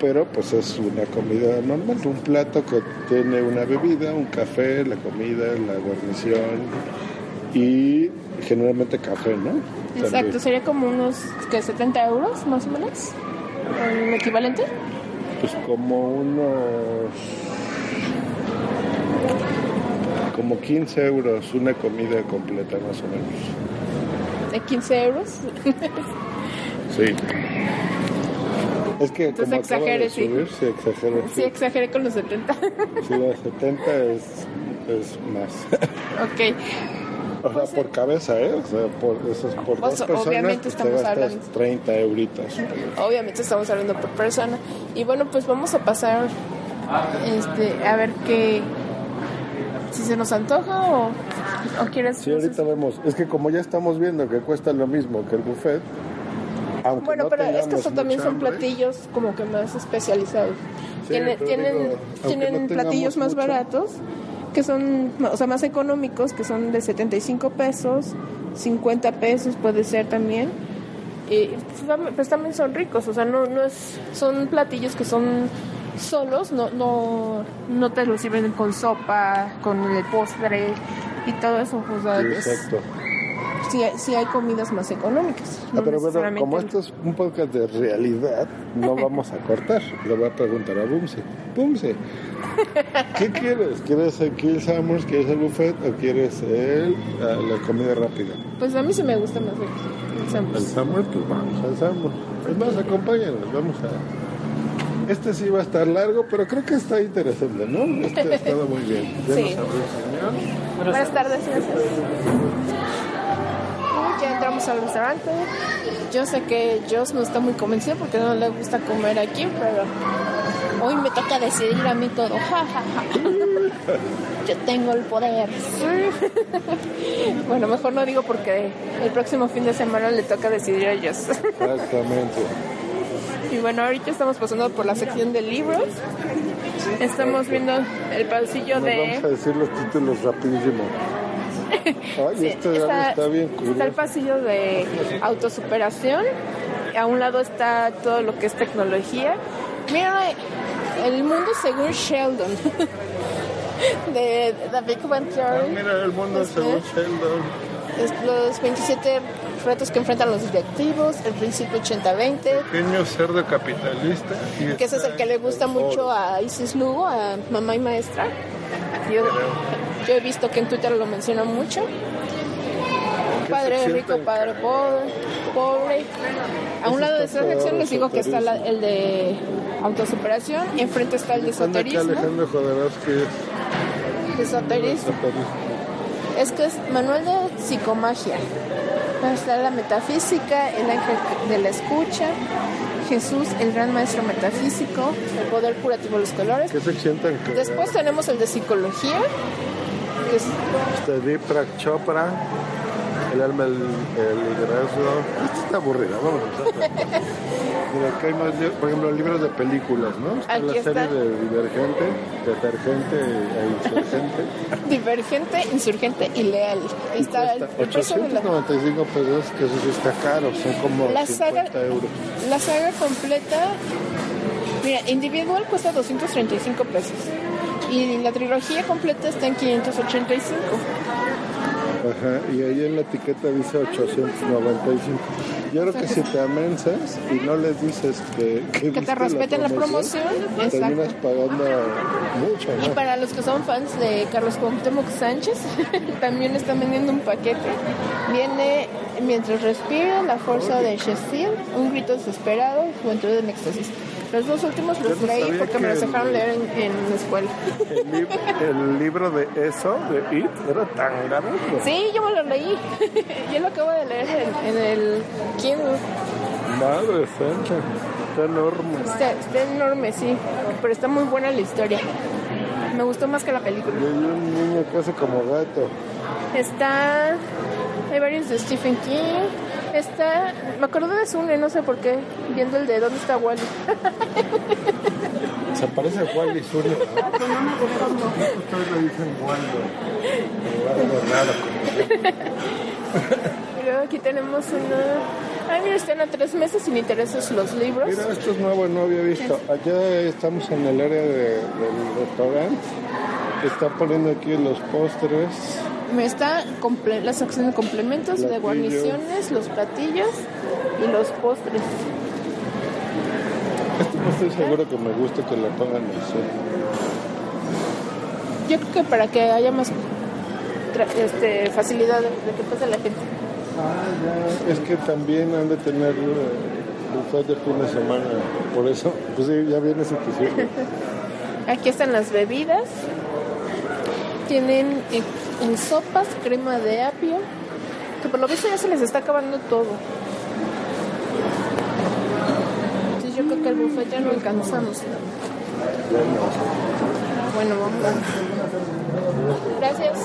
pero pues es una comida normal, un plato que tiene una bebida, un café, la comida, la guarnición y generalmente café, ¿no? Exacto, También. sería como unos que 70 euros más o menos, el equivalente. Pues como unos... Como 15 euros una comida completa más o menos. De 15 euros. Sí. Es que Entonces como acaba de exagere, sí. subir, sí, exagere. Sí, exageré con los 70. Sí, la 70 es, es más. ok, O sea, por cabeza, ¿eh? O sea, por, eso es por Pues, dos personas, obviamente te estamos hablando. 30 euritos. obviamente estamos hablando por persona. Y bueno, pues vamos a pasar este, a ver qué. Si se nos antoja o, o quieres. Sí, ahorita vemos. Es que como ya estamos viendo que cuesta lo mismo que el buffet, aunque Bueno, no pero es que estos también son hambre, platillos como que más especializados. Sí, Tienen, tienen, digo, tienen no platillos más mucho. baratos, que son, o sea, más económicos, que son de 75 pesos, 50 pesos puede ser también. Y pues, pues también son ricos, o sea, no, no es, son platillos que son solos, no, no, no te los sirven con sopa, con el postre y todo eso. O exacto. Sí, sí hay comidas más económicas. Ah, no pero bueno, como esto es un podcast de realidad, no vamos a cortar. Le voy a preguntar a Bumse. Bumse, ¿qué quieres? ¿Quieres el Kill Summers? ¿Quieres el buffet? ¿O quieres el, la, la comida rápida? Pues a mí sí me gusta más el, el El Summers. Summer, pues vamos al Summer. Es más, acompáñanos, vamos a... Este sí va a estar largo, pero creo que está interesante, ¿no? Este ha estado muy bien. Ya Sí. nos abrió el señor. Buenas tardes, gracias. Ya entramos al restaurante. Yo sé que Joss no está muy convencido porque no le gusta comer aquí, pero hoy me toca decidir a mí todo. Ja, ja, ja. Yo tengo el poder. Bueno, mejor no digo porque el próximo fin de semana le toca decidir a Joss. Exactamente. Y bueno, ahorita estamos pasando por la sección de libros. Estamos viendo el pasillo Nos de... vamos a decir los títulos rapidísimo. Ay, Sí, este está, está bien está el curioso. pasillo de autosuperación. A un lado está todo lo que es tecnología. Mira, el mundo según Sheldon. De The Big Bang Ah, Theory. mira, el mundo Este, según Sheldon. es los 27 retos que enfrentan los directivos, el principio 80-20, Pequeño cerdo capitalista. que ese es el que le gusta mucho a Isis Lugo, a mamá y maestra. Yo, yo he visto que en Twitter lo menciona mucho. Padre rico, padre pobre, pobre. A un lado de esa sección les digo que está la- el de autosuperación, enfrente está el de esoterismo. Alejandro Esoterismo. Es que es manual de psicomagia. Está la metafísica, el ángel de la escucha, Jesús, el gran maestro metafísico, el poder curativo de los colores. ¿Qué sección tan? Después tenemos el de psicología, que es Este Deepak Chopra, el alma, el, el liderazgo. Esto está aburrido, vamos a empezar. Mira, acá hay más, por ejemplo, libros de películas, ¿no? Está Aquí la está. serie de Divergente, Detergente e Insurgente. divergente, insurgente y leal. Está el, Cuesta el precio de la, 895 pesos, que eso sí está caro, son como La 50 saga- euros. la saga completa. Mira, individual cuesta 235 pesos. Y la trilogía completa está en 585. Ajá, y ahí en la etiqueta dice 895. Yo creo que si te amensas y no les dices que, que, Que te respeten la promoción, terminas exacto. pagando mucho, Y para los que son fans de Carlos Cuauhtémoc Sánchez, también están vendiendo un paquete. Viene Mientras respira, La fuerza de Sheffield, Un grito desesperado, Juventud en éxtasis. Los dos últimos los no leí porque me los el- dejaron leer en, en la escuela. El, lib- el libro de eso, de It, era tan grande. Sí, yo me lo leí. yo lo acabo de leer en, en el Kindle. Madre santa, está enorme. Está, está enorme, sí, pero está muy buena la historia. Me gustó más que la película. Y hay un niño que hace como gato. Está. Hay varios de Stephen King. Está. Me acordé de Sune, no sé por qué. Viendo el de ¿Dónde está Wally? Se parece a Wally Zuni. Ustedes lo dicen Waldo. O algo raro. Y luego aquí tenemos una. Ay, mira, están a tres meses sin intereses los libros. Mira, esto es nuevo, no había visto. Allá estamos en el área de- del restaurante. Está poniendo aquí los postres. Me está comple- la sección de complementos, de guarniciones, los platillos y los postres. Esto no estoy seguro que me guste que lo pongan así. Yo creo que para que haya más este, facilidad de, de que pase la gente. Ah, ya. Es que también han de tener eh, buffet de fin de semana. Por eso, pues sí, ya vienes y te sirve. Aquí están las bebidas. Tienen eh, en sopas crema de apio. Que por lo visto ya se les está acabando todo. Entonces yo creo que el buffet ya no alcanzamos. Bueno, vamos. Gracias.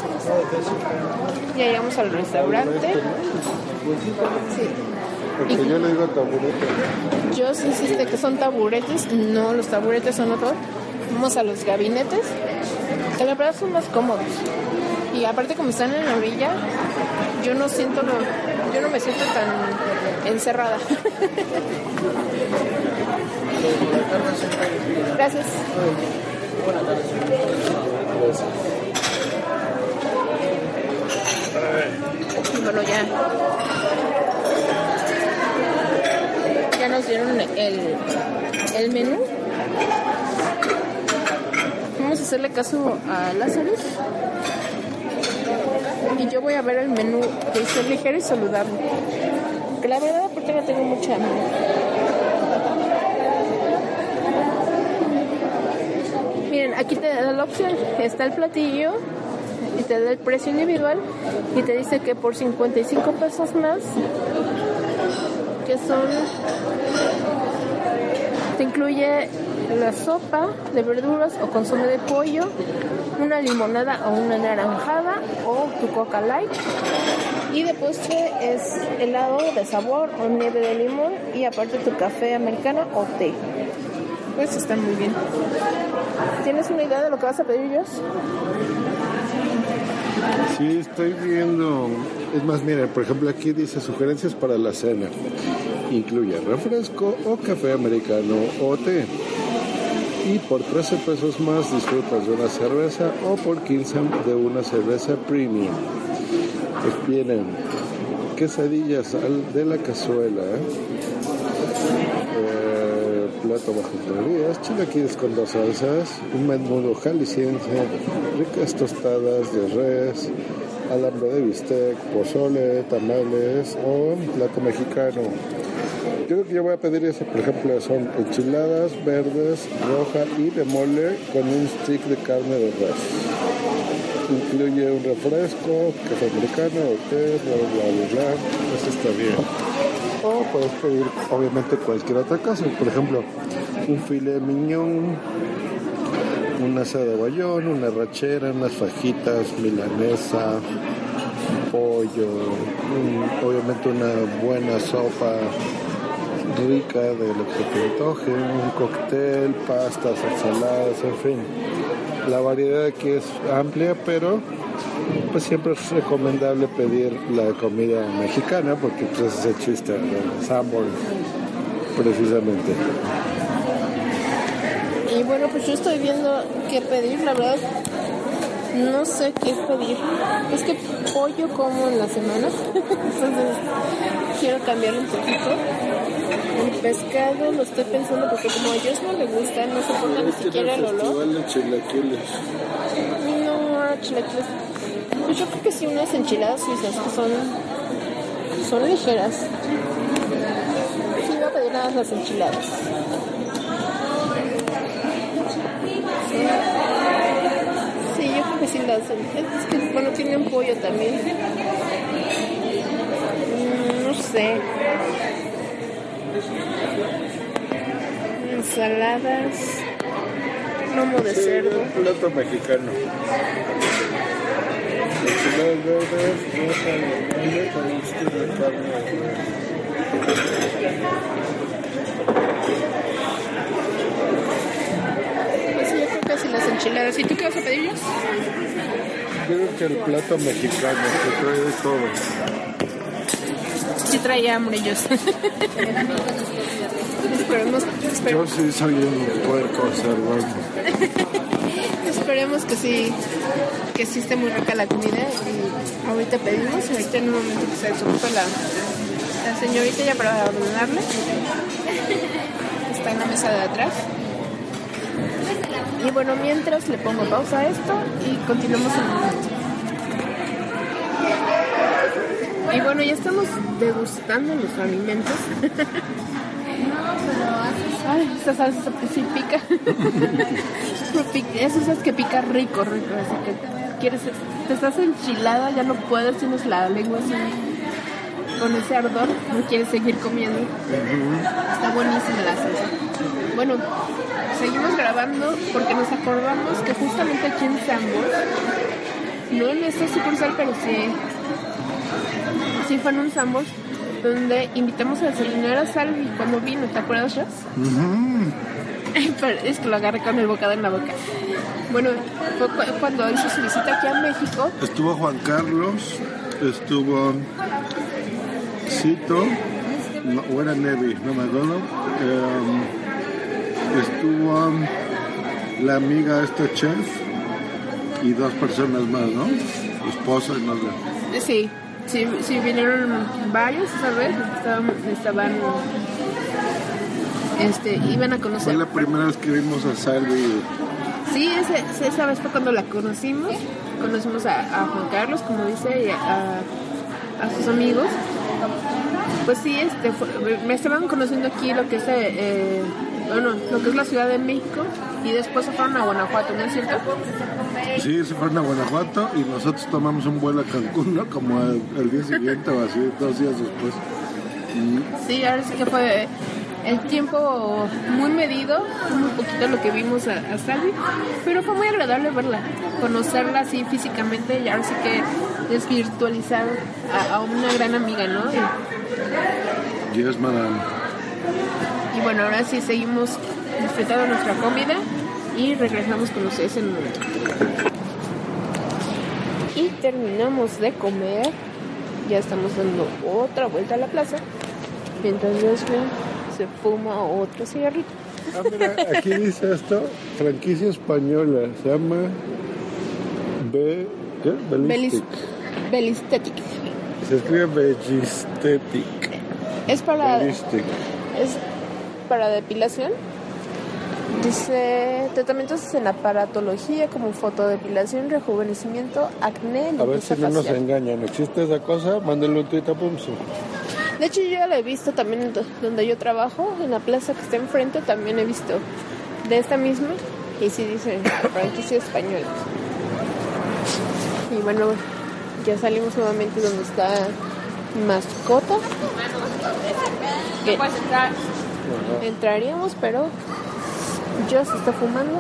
Ya llegamos al restaurante. Sí. Porque yo le digo taburete. Yo sí insiste que son taburetes. No, los taburetes son otros. Vamos a los gabinetes. La verdad son más cómodos. Y aparte como están en la orilla, yo no siento lo, yo no me siento tan encerrada. Gracias. Bueno, ya. Ya nos dieron el, el menú. Hacerle caso a Lázaro. Y yo voy a ver el menú que dice ligero y saludable. Que la verdad, porque no tengo mucha hambre. Miren, aquí te da la opción. Está el platillo y te da el precio individual y te dice que por 55 pesos más, que son, te incluye la sopa de verduras o consomé de pollo, una limonada o una naranjada o tu coca light. Y de postre es helado de sabor o nieve de limón y aparte tu café americano o té. Pues está muy bien. ¿Tienes una idea de lo que vas a pedir, Josh? Sí, estoy viendo. Es más, miren, por ejemplo, aquí dice sugerencias para la cena. Incluye refresco o café americano o té. Y por 13 pesos más disfrutas de una cerveza o por 15 de una cerveza premium. Pues vienen quesadillas de la cazuela, eh, plato bajo calorías, chilaquiles con dos salsas, un menudo jalisciense, ricas tostadas de res, alambre de bistec, pozole, tamales o plato mexicano. Yo creo que yo voy a pedir eso, por ejemplo, son enchiladas verdes, roja y de mole con un stick de carne de res. Incluye un refresco, café americano, té, bla, bla, bla, bla. Eso está bien. O puedes pedir, obviamente, cualquier otra cosa. Por ejemplo, un filet miñón, una asada de bayón, una rachera, unas fajitas, milanesa, pollo, obviamente una buena sopa rica de lo que te antoje, un cóctel, pastas, ensaladas, en fin. La variedad aquí es amplia, pero pues siempre es recomendable pedir la comida mexicana porque pues es el chiste del Sanborn, precisamente. Y bueno, pues yo estoy viendo qué pedir, la verdad. No sé qué pedir. Es que pollo como en la semana. Entonces quiero cambiarlo un poquito. El pescado lo estoy pensando porque como a ellos no le gusta, no soportan ni siquiera el olor. de chilaquiles. No, chilaquiles. Pues yo creo que sí unas enchiladas suizas que son, son ligeras. Sí, voy a pedir nada más las enchiladas. Sí, yo creo que sí las Es que, bueno, tienen pollo también. Mm, No sé. Ensaladas. Lomo de cerdo. un plato mexicano. Enchiladas verdes, con de carne de res. Pues sí, las enchiladas. ¿Y tú qué vas a pedir? Yo creo que el plato mexicano que trae de todo. Sí traía hambre, esperemos, Yo sí soy un puerco cerdo. esperemos que sí, que sí esté muy rica la comida. Y ahorita pedimos, ahorita en un momento que se desocupa la, la señorita ya para ordenarle. Está en la mesa de atrás. Y bueno, mientras le pongo pausa a esto y continuamos en un momento. Y bueno, ya estamos degustando los alimentos. Ay, esta salsa sí. Pica- Eso es que pica rico, rico. Así que quieres, te estás enchilada, ya no puedes, tienes la lengua así con ese ardor, no quieres seguir comiendo. Está buenísima la salsa. Bueno, seguimos grabando porque nos acordamos que justamente aquí en Sambor, no en esta sucursal, pero sí, sí fue en un Sambor, donde invitamos a desayunar a Salvi cuando vino, ¿te acuerdas? Pero es que lo agarré con el bocado en la boca. Bueno, fue cu- cuando hizo su visita aquí a México. Estuvo Juan Carlos, estuvo Cito, no, o era Nevi, no me acuerdo. Em, estuvo la amiga esta chef y dos personas más, ¿no? Esposa y no sé. Sí, sí, sí vinieron varios esa vez, estaban, estaban este, iban a conocer. Fue la primera vez que vimos a Salvi. Sí, ese- esa vez fue cuando la conocimos. Conocimos a, a Juan Carlos, como dice, y a, a sus amigos. Pues sí, este, fue- me estaban conociendo aquí lo que es, eh, eh, bueno, lo que es la Ciudad de México y después se fueron a Guanajuato, ¿no es cierto? Sí, se fueron a Guanajuato y nosotros tomamos un vuelo a Cancún, ¿no? Como el, el día siguiente o así, dos días después. Sí, ahora sí que fue el tiempo muy medido, muy poquito lo que vimos a, a Salvi, pero fue muy agradable verla, conocerla así físicamente y ahora sí que desvirtualizar a, a una gran amiga, ¿no? Y, Yes, madame. y bueno, ahora sí seguimos disfrutando nuestra comida y regresamos con ustedes en un momento. Y terminamos de comer, ya estamos dando otra vuelta a la plaza, mientras Jasmine se fuma otro cigarrito. Ah, mira, aquí dice esto, franquicia española, se llama B... ¿Qué? Belis, Bellistic. Belistetic. Se escribe Bellistetic. Es para, es para depilación. Dice tratamientos en aparatología como fotodepilación, rejuvenecimiento, acné, A ver si no nos engañan. ¿Existe esa cosa? Mándenle un tuit a Pumsu. De hecho, yo ya la he visto también donde yo trabajo, en la plaza que está enfrente, también he visto de esta misma. Y sí dice franquicia española. Y bueno, ya salimos nuevamente donde está mi mascota. Que entraríamos, pero yo se está fumando.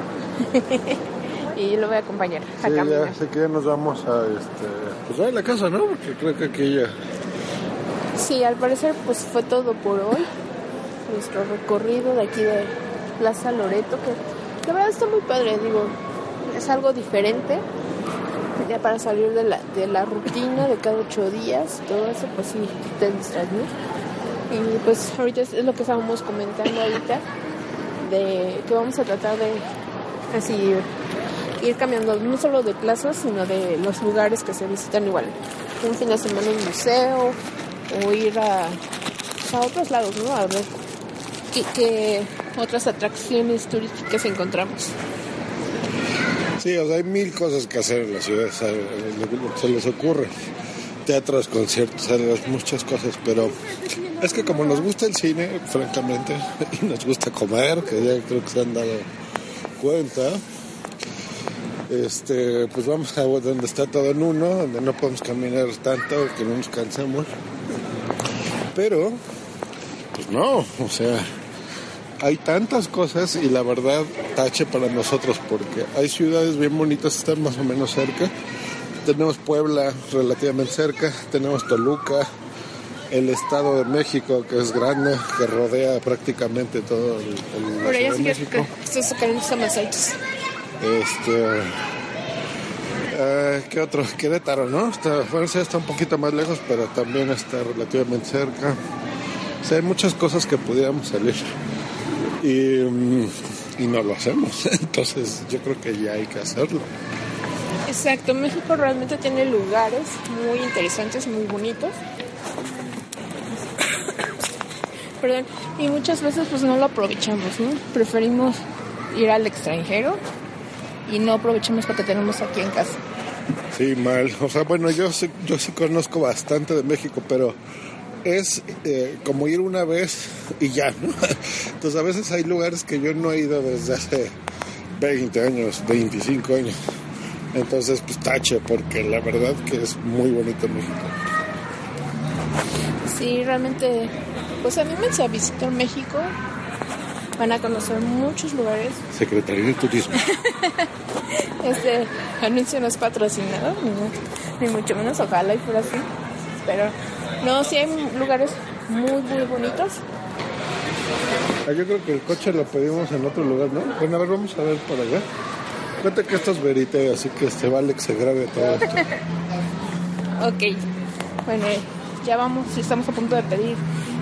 y yo lo voy a acompañar a Sí, caminar. ya que ya nos vamos a este, pues a la casa, ¿no? Porque creo que aquí ya. Sí, al parecer pues fue todo por hoy. Nuestro recorrido de aquí de Plaza Loreto, que la verdad está muy padre, digo, es algo diferente. Ya para salir de la, de la rutina de cada ocho días, todo eso pues sí te distraes. Y pues ahorita es, lo que estábamos comentando ahorita, de que vamos a tratar de así ir cambiando no solo de plazas, sino de los lugares que se visitan igual. Un fin de semana en museo o ir a, pues, a otros lados, ¿no? A ver qué otras atracciones turísticas encontramos. Sí, hay mil cosas que hacer en la ciudad, se les ocurre. Teatros, conciertos, muchas cosas, pero es que como nos gusta el cine, francamente, y nos gusta comer, que ya creo que se han dado cuenta, este, pues vamos a donde está todo en uno, donde no podemos caminar tanto, que no nos cansemos. Pero, pues no, o sea, hay tantas cosas y la verdad tache para nosotros porque hay ciudades bien bonitas que están más o menos cerca. Tenemos Puebla relativamente cerca, tenemos Toluca, el Estado de México que es grande, que rodea prácticamente todo el, el- Por allá sí México. que están más altos. Este. eh, ¿Qué otro? Querétaro, ¿no? Está, sí está un poquito más lejos, pero también está relativamente cerca. O sea, hay muchas cosas que pudiéramos salir. Y, mm, y no lo hacemos. Entonces, yo creo que ya hay que hacerlo. Exacto, México realmente tiene lugares muy interesantes, muy bonitos. Perdón, y muchas veces pues no lo aprovechamos, ¿no? Preferimos ir al extranjero y no aprovechamos lo que tenemos aquí en casa. Sí, mal. O sea, bueno, yo sí, yo sí conozco bastante de México, pero es eh, como ir una vez y ya, ¿no? Entonces, a veces hay lugares que yo no he ido desde hace 20 años, 25 años. Entonces, pues tache, porque la verdad que es muy bonito México. Sí, realmente, pues anímense a visitar México. Van a conocer muchos lugares. Secretaría de Turismo. Este anuncio no es patrocinado, ni, ni mucho menos, ojalá y fuera así. Pero no, sí hay lugares muy, muy bonitos. Ah, yo creo que el coche lo pedimos en otro lugar, ¿no? Bueno, a ver, vamos a ver por allá. Cuenta que esto es verite, así que se vale que se grabe todo esto. Ok, bueno, ya vamos, estamos a punto de pedir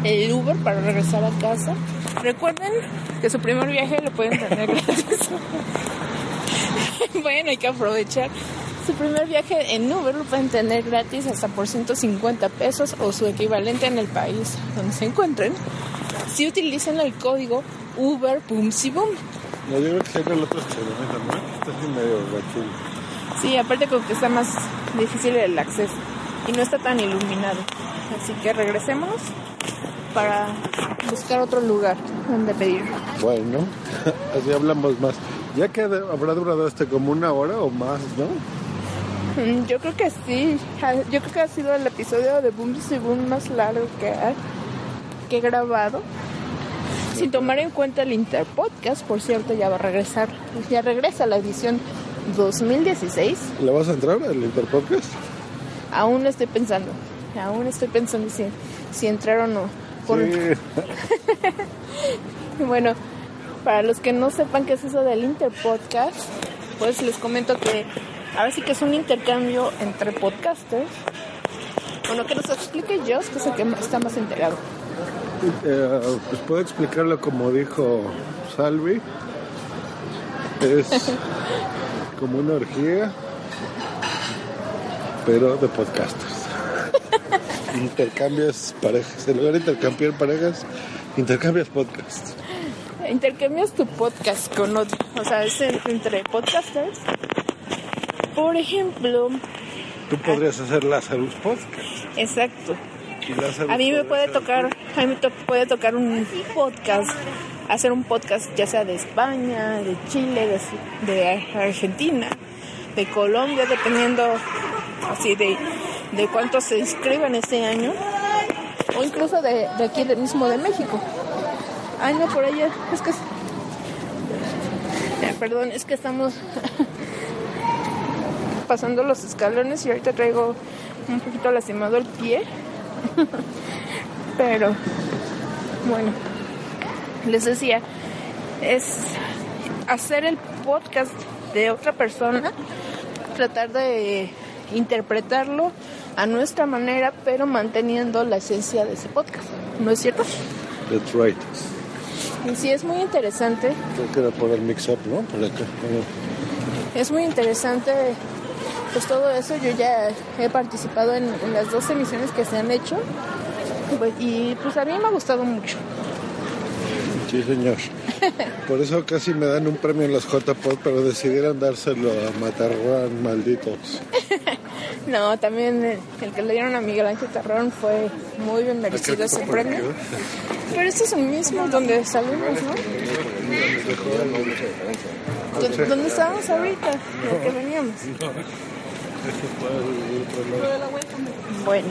el Uber para regresar a casa. Recuerden que su primer viaje lo pueden tener gratis. bueno, hay que aprovechar. Su primer viaje en Uber lo pueden tener gratis hasta por 150 pesos o su equivalente en el país donde se encuentren si utilizan el código Uber Boomsy Boom. No, yo creo que siempre el otro es chévere, ¿no? Está así medio. Sí, aparte como que está más difícil el acceso y no está tan iluminado. Así que regresemos para buscar otro lugar donde pedir. Bueno, así hablamos más. Ya que habrá durado este como una hora o más, ¿no? Yo creo que sí. Yo creo que ha sido el episodio de Boomsy Boom más largo que, que he grabado. Sin tomar en cuenta el Interpodcast, por cierto, ya va a regresar. Ya regresa la edición 2016. ¿Le vas a entrar al Interpodcast? Aún estoy pensando. Aún estoy pensando si, si entrar o no. Por- Sí. Bueno, para los que no sepan qué es eso del Interpodcast, pues les comento que ahora sí que es un intercambio entre podcasters. Bueno, que nos explique Joss, que es el que está más enterado. Eh, pues puedo explicarlo como dijo Salvi. Es como una orgía, pero de podcasters. Intercambias parejas. En lugar de intercambiar parejas, intercambias podcasts. Intercambias tu podcast con otro. O sea, es en- entre podcasters. Por ejemplo, Tú podrías hacer Lazarus Podcast. exacto. A mí me puede tocar, a mí me to- puede tocar un podcast, hacer un podcast ya sea de España, de Chile, de, Argentina, de Colombia, dependiendo así de, de cuántos se inscriban este año, o incluso de, de aquí mismo de México. Ay, no, por allá, es que... Eh, perdón, es que estamos pasando los escalones y ahorita traigo un poquito lastimado el pie. Pero, bueno, les decía, es hacer el podcast de otra persona, tratar de interpretarlo a nuestra manera, pero manteniendo la esencia de ese podcast. ¿No es cierto? That's right. Y sí, es muy interesante. Creo que era por el mix-up, ¿no? Por acá. Bueno, Es muy interesante pues todo eso. Yo ya he participado en, en las dos emisiones que se han hecho. Pues, y pues a mí me ha gustado mucho. Sí, señor. Por eso casi me dan un premio en los JPod, pero decidieron dárselo a Matarrán, malditos. No, también el, el que le dieron a Miguel Ángel Tarrón fue muy bien merecido ese premio. Pero este es el mismo donde salimos, ¿no? ¿Dó- ¿Dónde estábamos ahorita? ¿De que veníamos? Bueno,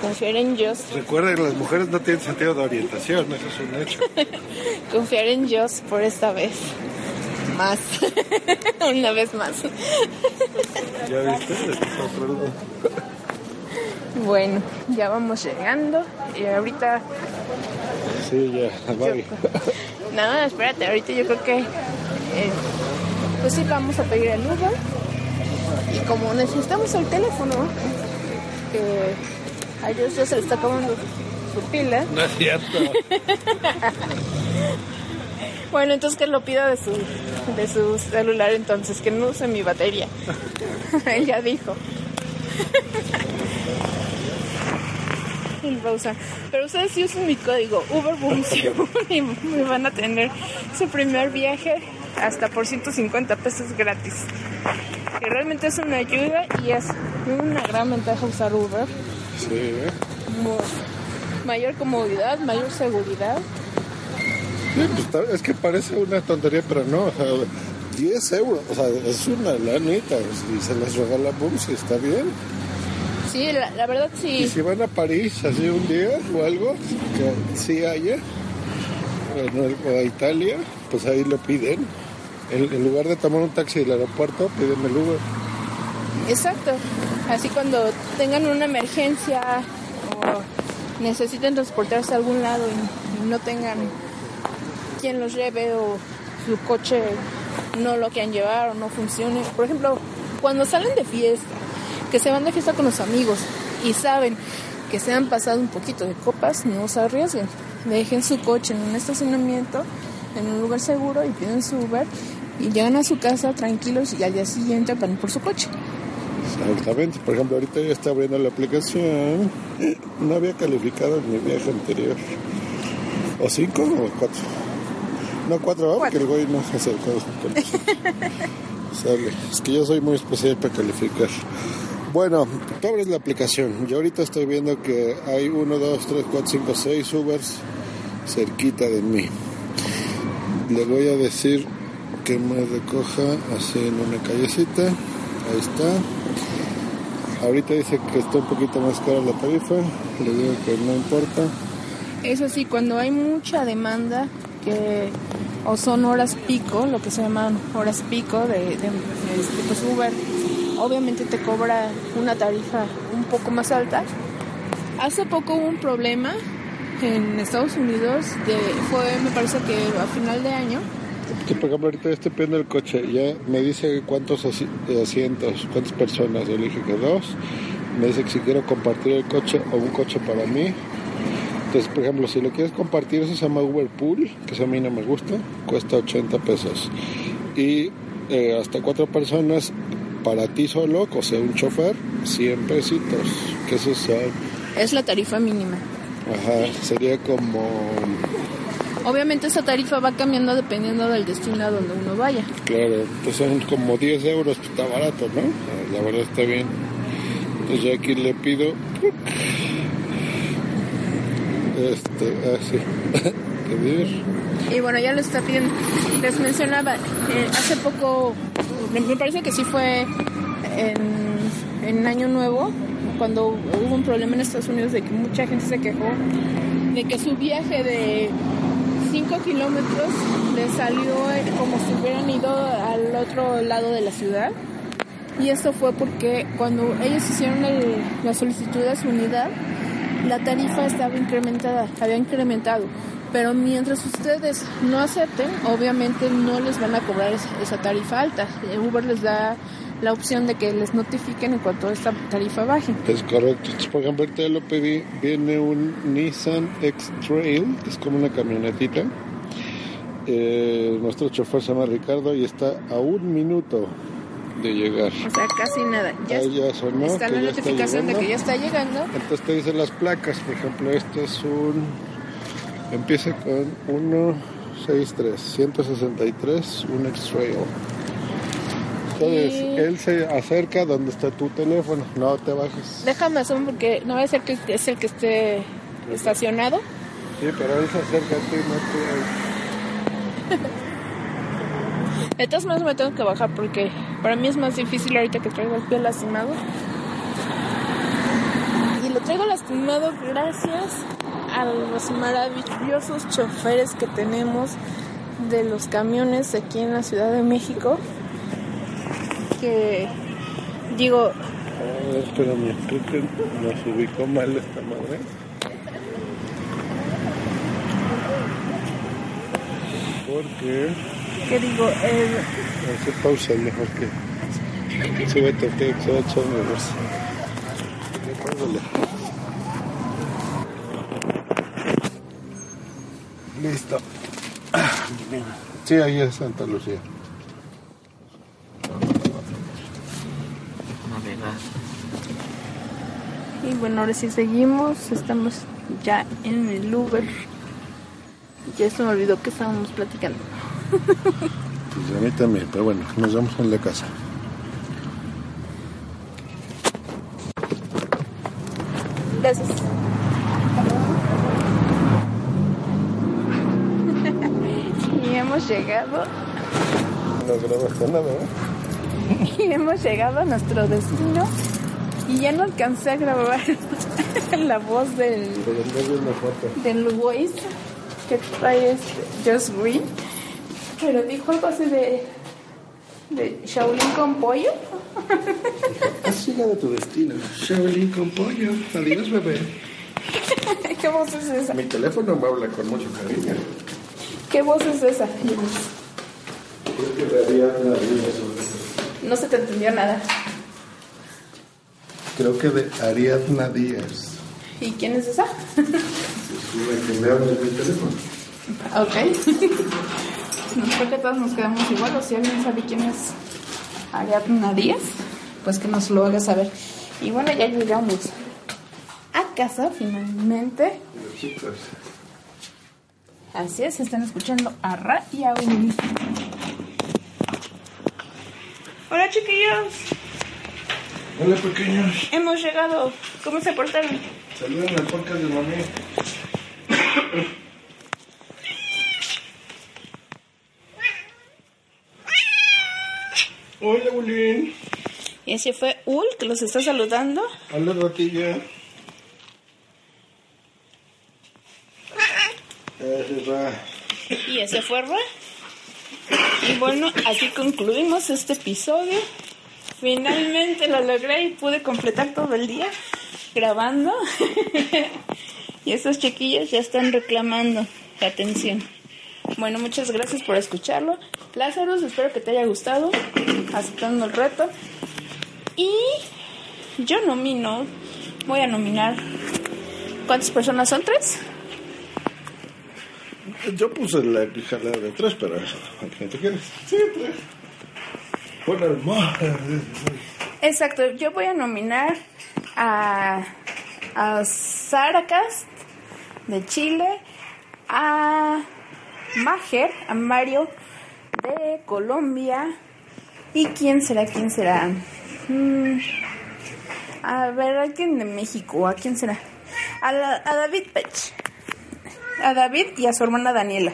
confiar en Dios, Recuerden, las mujeres no tienen sentido de orientación, eso es un hecho. confiar en Dios por esta vez. Más. Una vez más. ¿Ya viste? Bueno, ya vamos llegando y ahorita Sí, ya, bye. No, espérate, ahorita yo creo que eh, pues sí vamos a pedir el Uber y como necesitamos el teléfono que a ellos ya se le está acabando su pila No es cierto. bueno entonces que lo pida de su de su celular entonces que no use mi batería él ya dijo. Pero ustedes sí usan mi código Uberboom y me van a tener su primer viaje hasta por 150 pesos gratis. Que realmente es una ayuda y es una gran ventaja usar Uber. Sí, ¿eh? Mayor comodidad, mayor seguridad. Sí, pues, es que parece una tontería, pero no. O sea, 10 euros, o sea, es una lanita. Y se les regala boom, si está bien. Sí, la, la verdad Y sí. si van a París así un día o algo, que sí haya, o a Italia, pues ahí lo piden. En, lugar de tomar un taxi del aeropuerto, piden el Uber. Exacto. Así cuando tengan una emergencia o necesiten transportarse a algún lado y no tengan quien los lleve o su coche no lo quieran llevar o no funcione. Por ejemplo, cuando salen de fiesta, que se van de fiesta con los amigos y saben que se han pasado un poquito de copas, no se arriesguen. Dejen su coche en un estacionamiento, en un lugar seguro y piden su Uber y llegan a su casa tranquilos y al día siguiente van por su coche. Exactamente. Por ejemplo, ahorita ya está abriendo la aplicación. No había calificado en mi viaje anterior. ¿O cinco o cuatro? No, cuatro, porque el güey no se acercó. Sale. Es que yo soy muy especial para calificar. Bueno, tú abres la aplicación. Yo ahorita estoy viendo que hay uno, dos, tres, cuatro, cinco, seis Ubers cerquita de mí. Le voy a decir que me recoja así en una callecita. Ahí está. Ahorita dice que está un poquito más cara la tarifa. Le digo que no importa. Eso sí, cuando hay mucha demanda, que o son horas pico, lo que se llaman horas pico de, de, este, pues Uber, obviamente te cobra una tarifa un poco más alta. Hace poco hubo un problema en Estados Unidos, de, fue me parece que a final de año, Que, por ejemplo, ahorita estoy pidiendo el coche. Ya me dice cuántos asi- asientos, cuántas personas. Yo le dije que dos. Me dice que si quiero compartir el coche o un coche para mí. Entonces, por ejemplo, si lo quieres compartir, eso se llama Uber Pool, que eso a mí no me gusta. Cuesta 80 pesos. Y eh, hasta cuatro personas para ti solo, o sea, un chofer, 100 pesitos. Que eso es la tarifa mínima. ajá, sería como Obviamente esa tarifa va cambiando dependiendo del destino a donde uno vaya. Claro, entonces son como 10 euros, pues, está barato, ¿no? La verdad está bien. Entonces yo aquí le pido... Este, así. Pedir. Y bueno, ya lo está pidiendo. Les mencionaba, eh, hace poco, me me parece que sí fue en, en Año Nuevo, cuando hubo un problema en Estados Unidos de que mucha gente se quejó de que su viaje de 5 kilómetros le salió como si hubieran ido al otro lado de la ciudad. Y esto fue porque cuando ellos hicieron el- la solicitud de su unidad, la tarifa estaba incrementada, había incrementado. Pero mientras ustedes no acepten, obviamente no les van a cobrar esa, esa tarifa alta. Eh, Uber les da la opción de que les notifiquen en cuanto esta tarifa baje. Es correcto. Por ejemplo, ahorita lo pedí. Viene un Nissan X-Trail, es como una camionetita. Eh, nuestro chofer se llama Ricardo y está a un minuto de llegar. O sea, casi nada. Ya Ahí ya sonó está la está notificación de que ya está llegando. Entonces te dicen las placas, por ejemplo, este es un... Empieza con 163, 163, un X-Trail. Entonces, él se acerca donde está tu teléfono, no te bajes. Déjame asumir porque no va a ser que es el que esté estacionado. Sí, pero él se acerca a ti, no tú. De todas maneras me tengo que bajar porque para mí es más difícil ahorita que traigo el pie lastimado. Y lo traigo lastimado gracias a los maravillosos choferes que tenemos de los camiones aquí en la Ciudad de México. Que digo, A ver, espérame, creo que nos ubicó mal esta madre. Porque... que digo, el, Hace pausa mejor que. Súbete, que se va a echar. Listo. Sí, ahí es Santa Lucía. Bueno, ahora sí seguimos, estamos ya en el Uber. Ya se me olvidó que estábamos platicando. Pues a mí también, pero bueno, nos vemos en la casa. Gracias. y hemos llegado, No grabaste nada, ¿eh? y hemos llegado a nuestro destino. Y ya no alcancé a grabar la voz del, del Waze que trae este Just Green. Pero dijo algo así de, de Shaolin con pollo. Has llegado a tu destino. Shaolin con pollo. Adiós, bebé. ¿Qué voz es esa? Mi teléfono me habla con mucho cariño. ¿Qué voz es esa? Creo que daría una Díaz. No se te entendió nada. Creo que de Ariadna Díaz. ¿Y quién es esa? Es una que me habla mi teléfono. Ok. Creo que todos nos quedamos igual, o si alguien sabe quién es Ariadna Díaz. pues que nos lo haga saber. Y bueno, ya llegamos a casa finalmente. Así es, están escuchando a Ra y a Uli. Hola chiquillos, Hola pequeños, hemos llegado. ¿Cómo se portaron? saludan al podcast de mami. Hola Bulín. Y ese fue Ul que los está saludando. Hola ratilla. Ese va. Y ese fue Ra. Y bueno, así concluimos este episodio. Finalmente lo logré y pude completar todo el día grabando. y estos chiquillos ya están reclamando la atención. Bueno, muchas gracias por escucharlo. Lázaro, espero que te haya gustado, aceptando el reto. Y yo nomino, voy a nominar. ¿Cuántas personas son? ¿Tres? Yo puse la jalada de tres, pero ¿a quién te quieres? Sí, tres. Exacto, yo voy a nominar a, a de Chile, a Mager, a Mario de Colombia. ¿Y quién será? ¿Quién será? Mm, a ver, alguien de México, ¿a quién será? A, la- a David Pech. A David y a su hermana Daniela.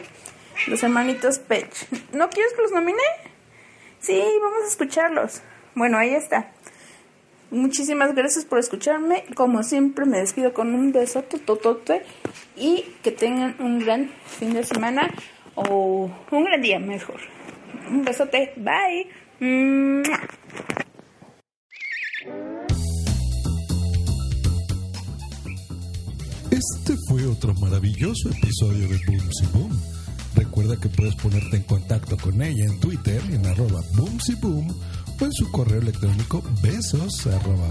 Los hermanitos Pech. ¿No quieres que los nomine? Sí, vamos a escucharlos. Bueno, ahí está. Muchísimas gracias por escucharme. Como siempre, me despido con un besote totote y que tengan un gran fin de semana o un gran día mejor. Un besote. Bye. Este fue otro maravilloso episodio de Boomsy Boom. Recuerda que puedes ponerte en contacto con ella en Twitter en arroba Boomsy Boom o en su correo electrónico besos arroba.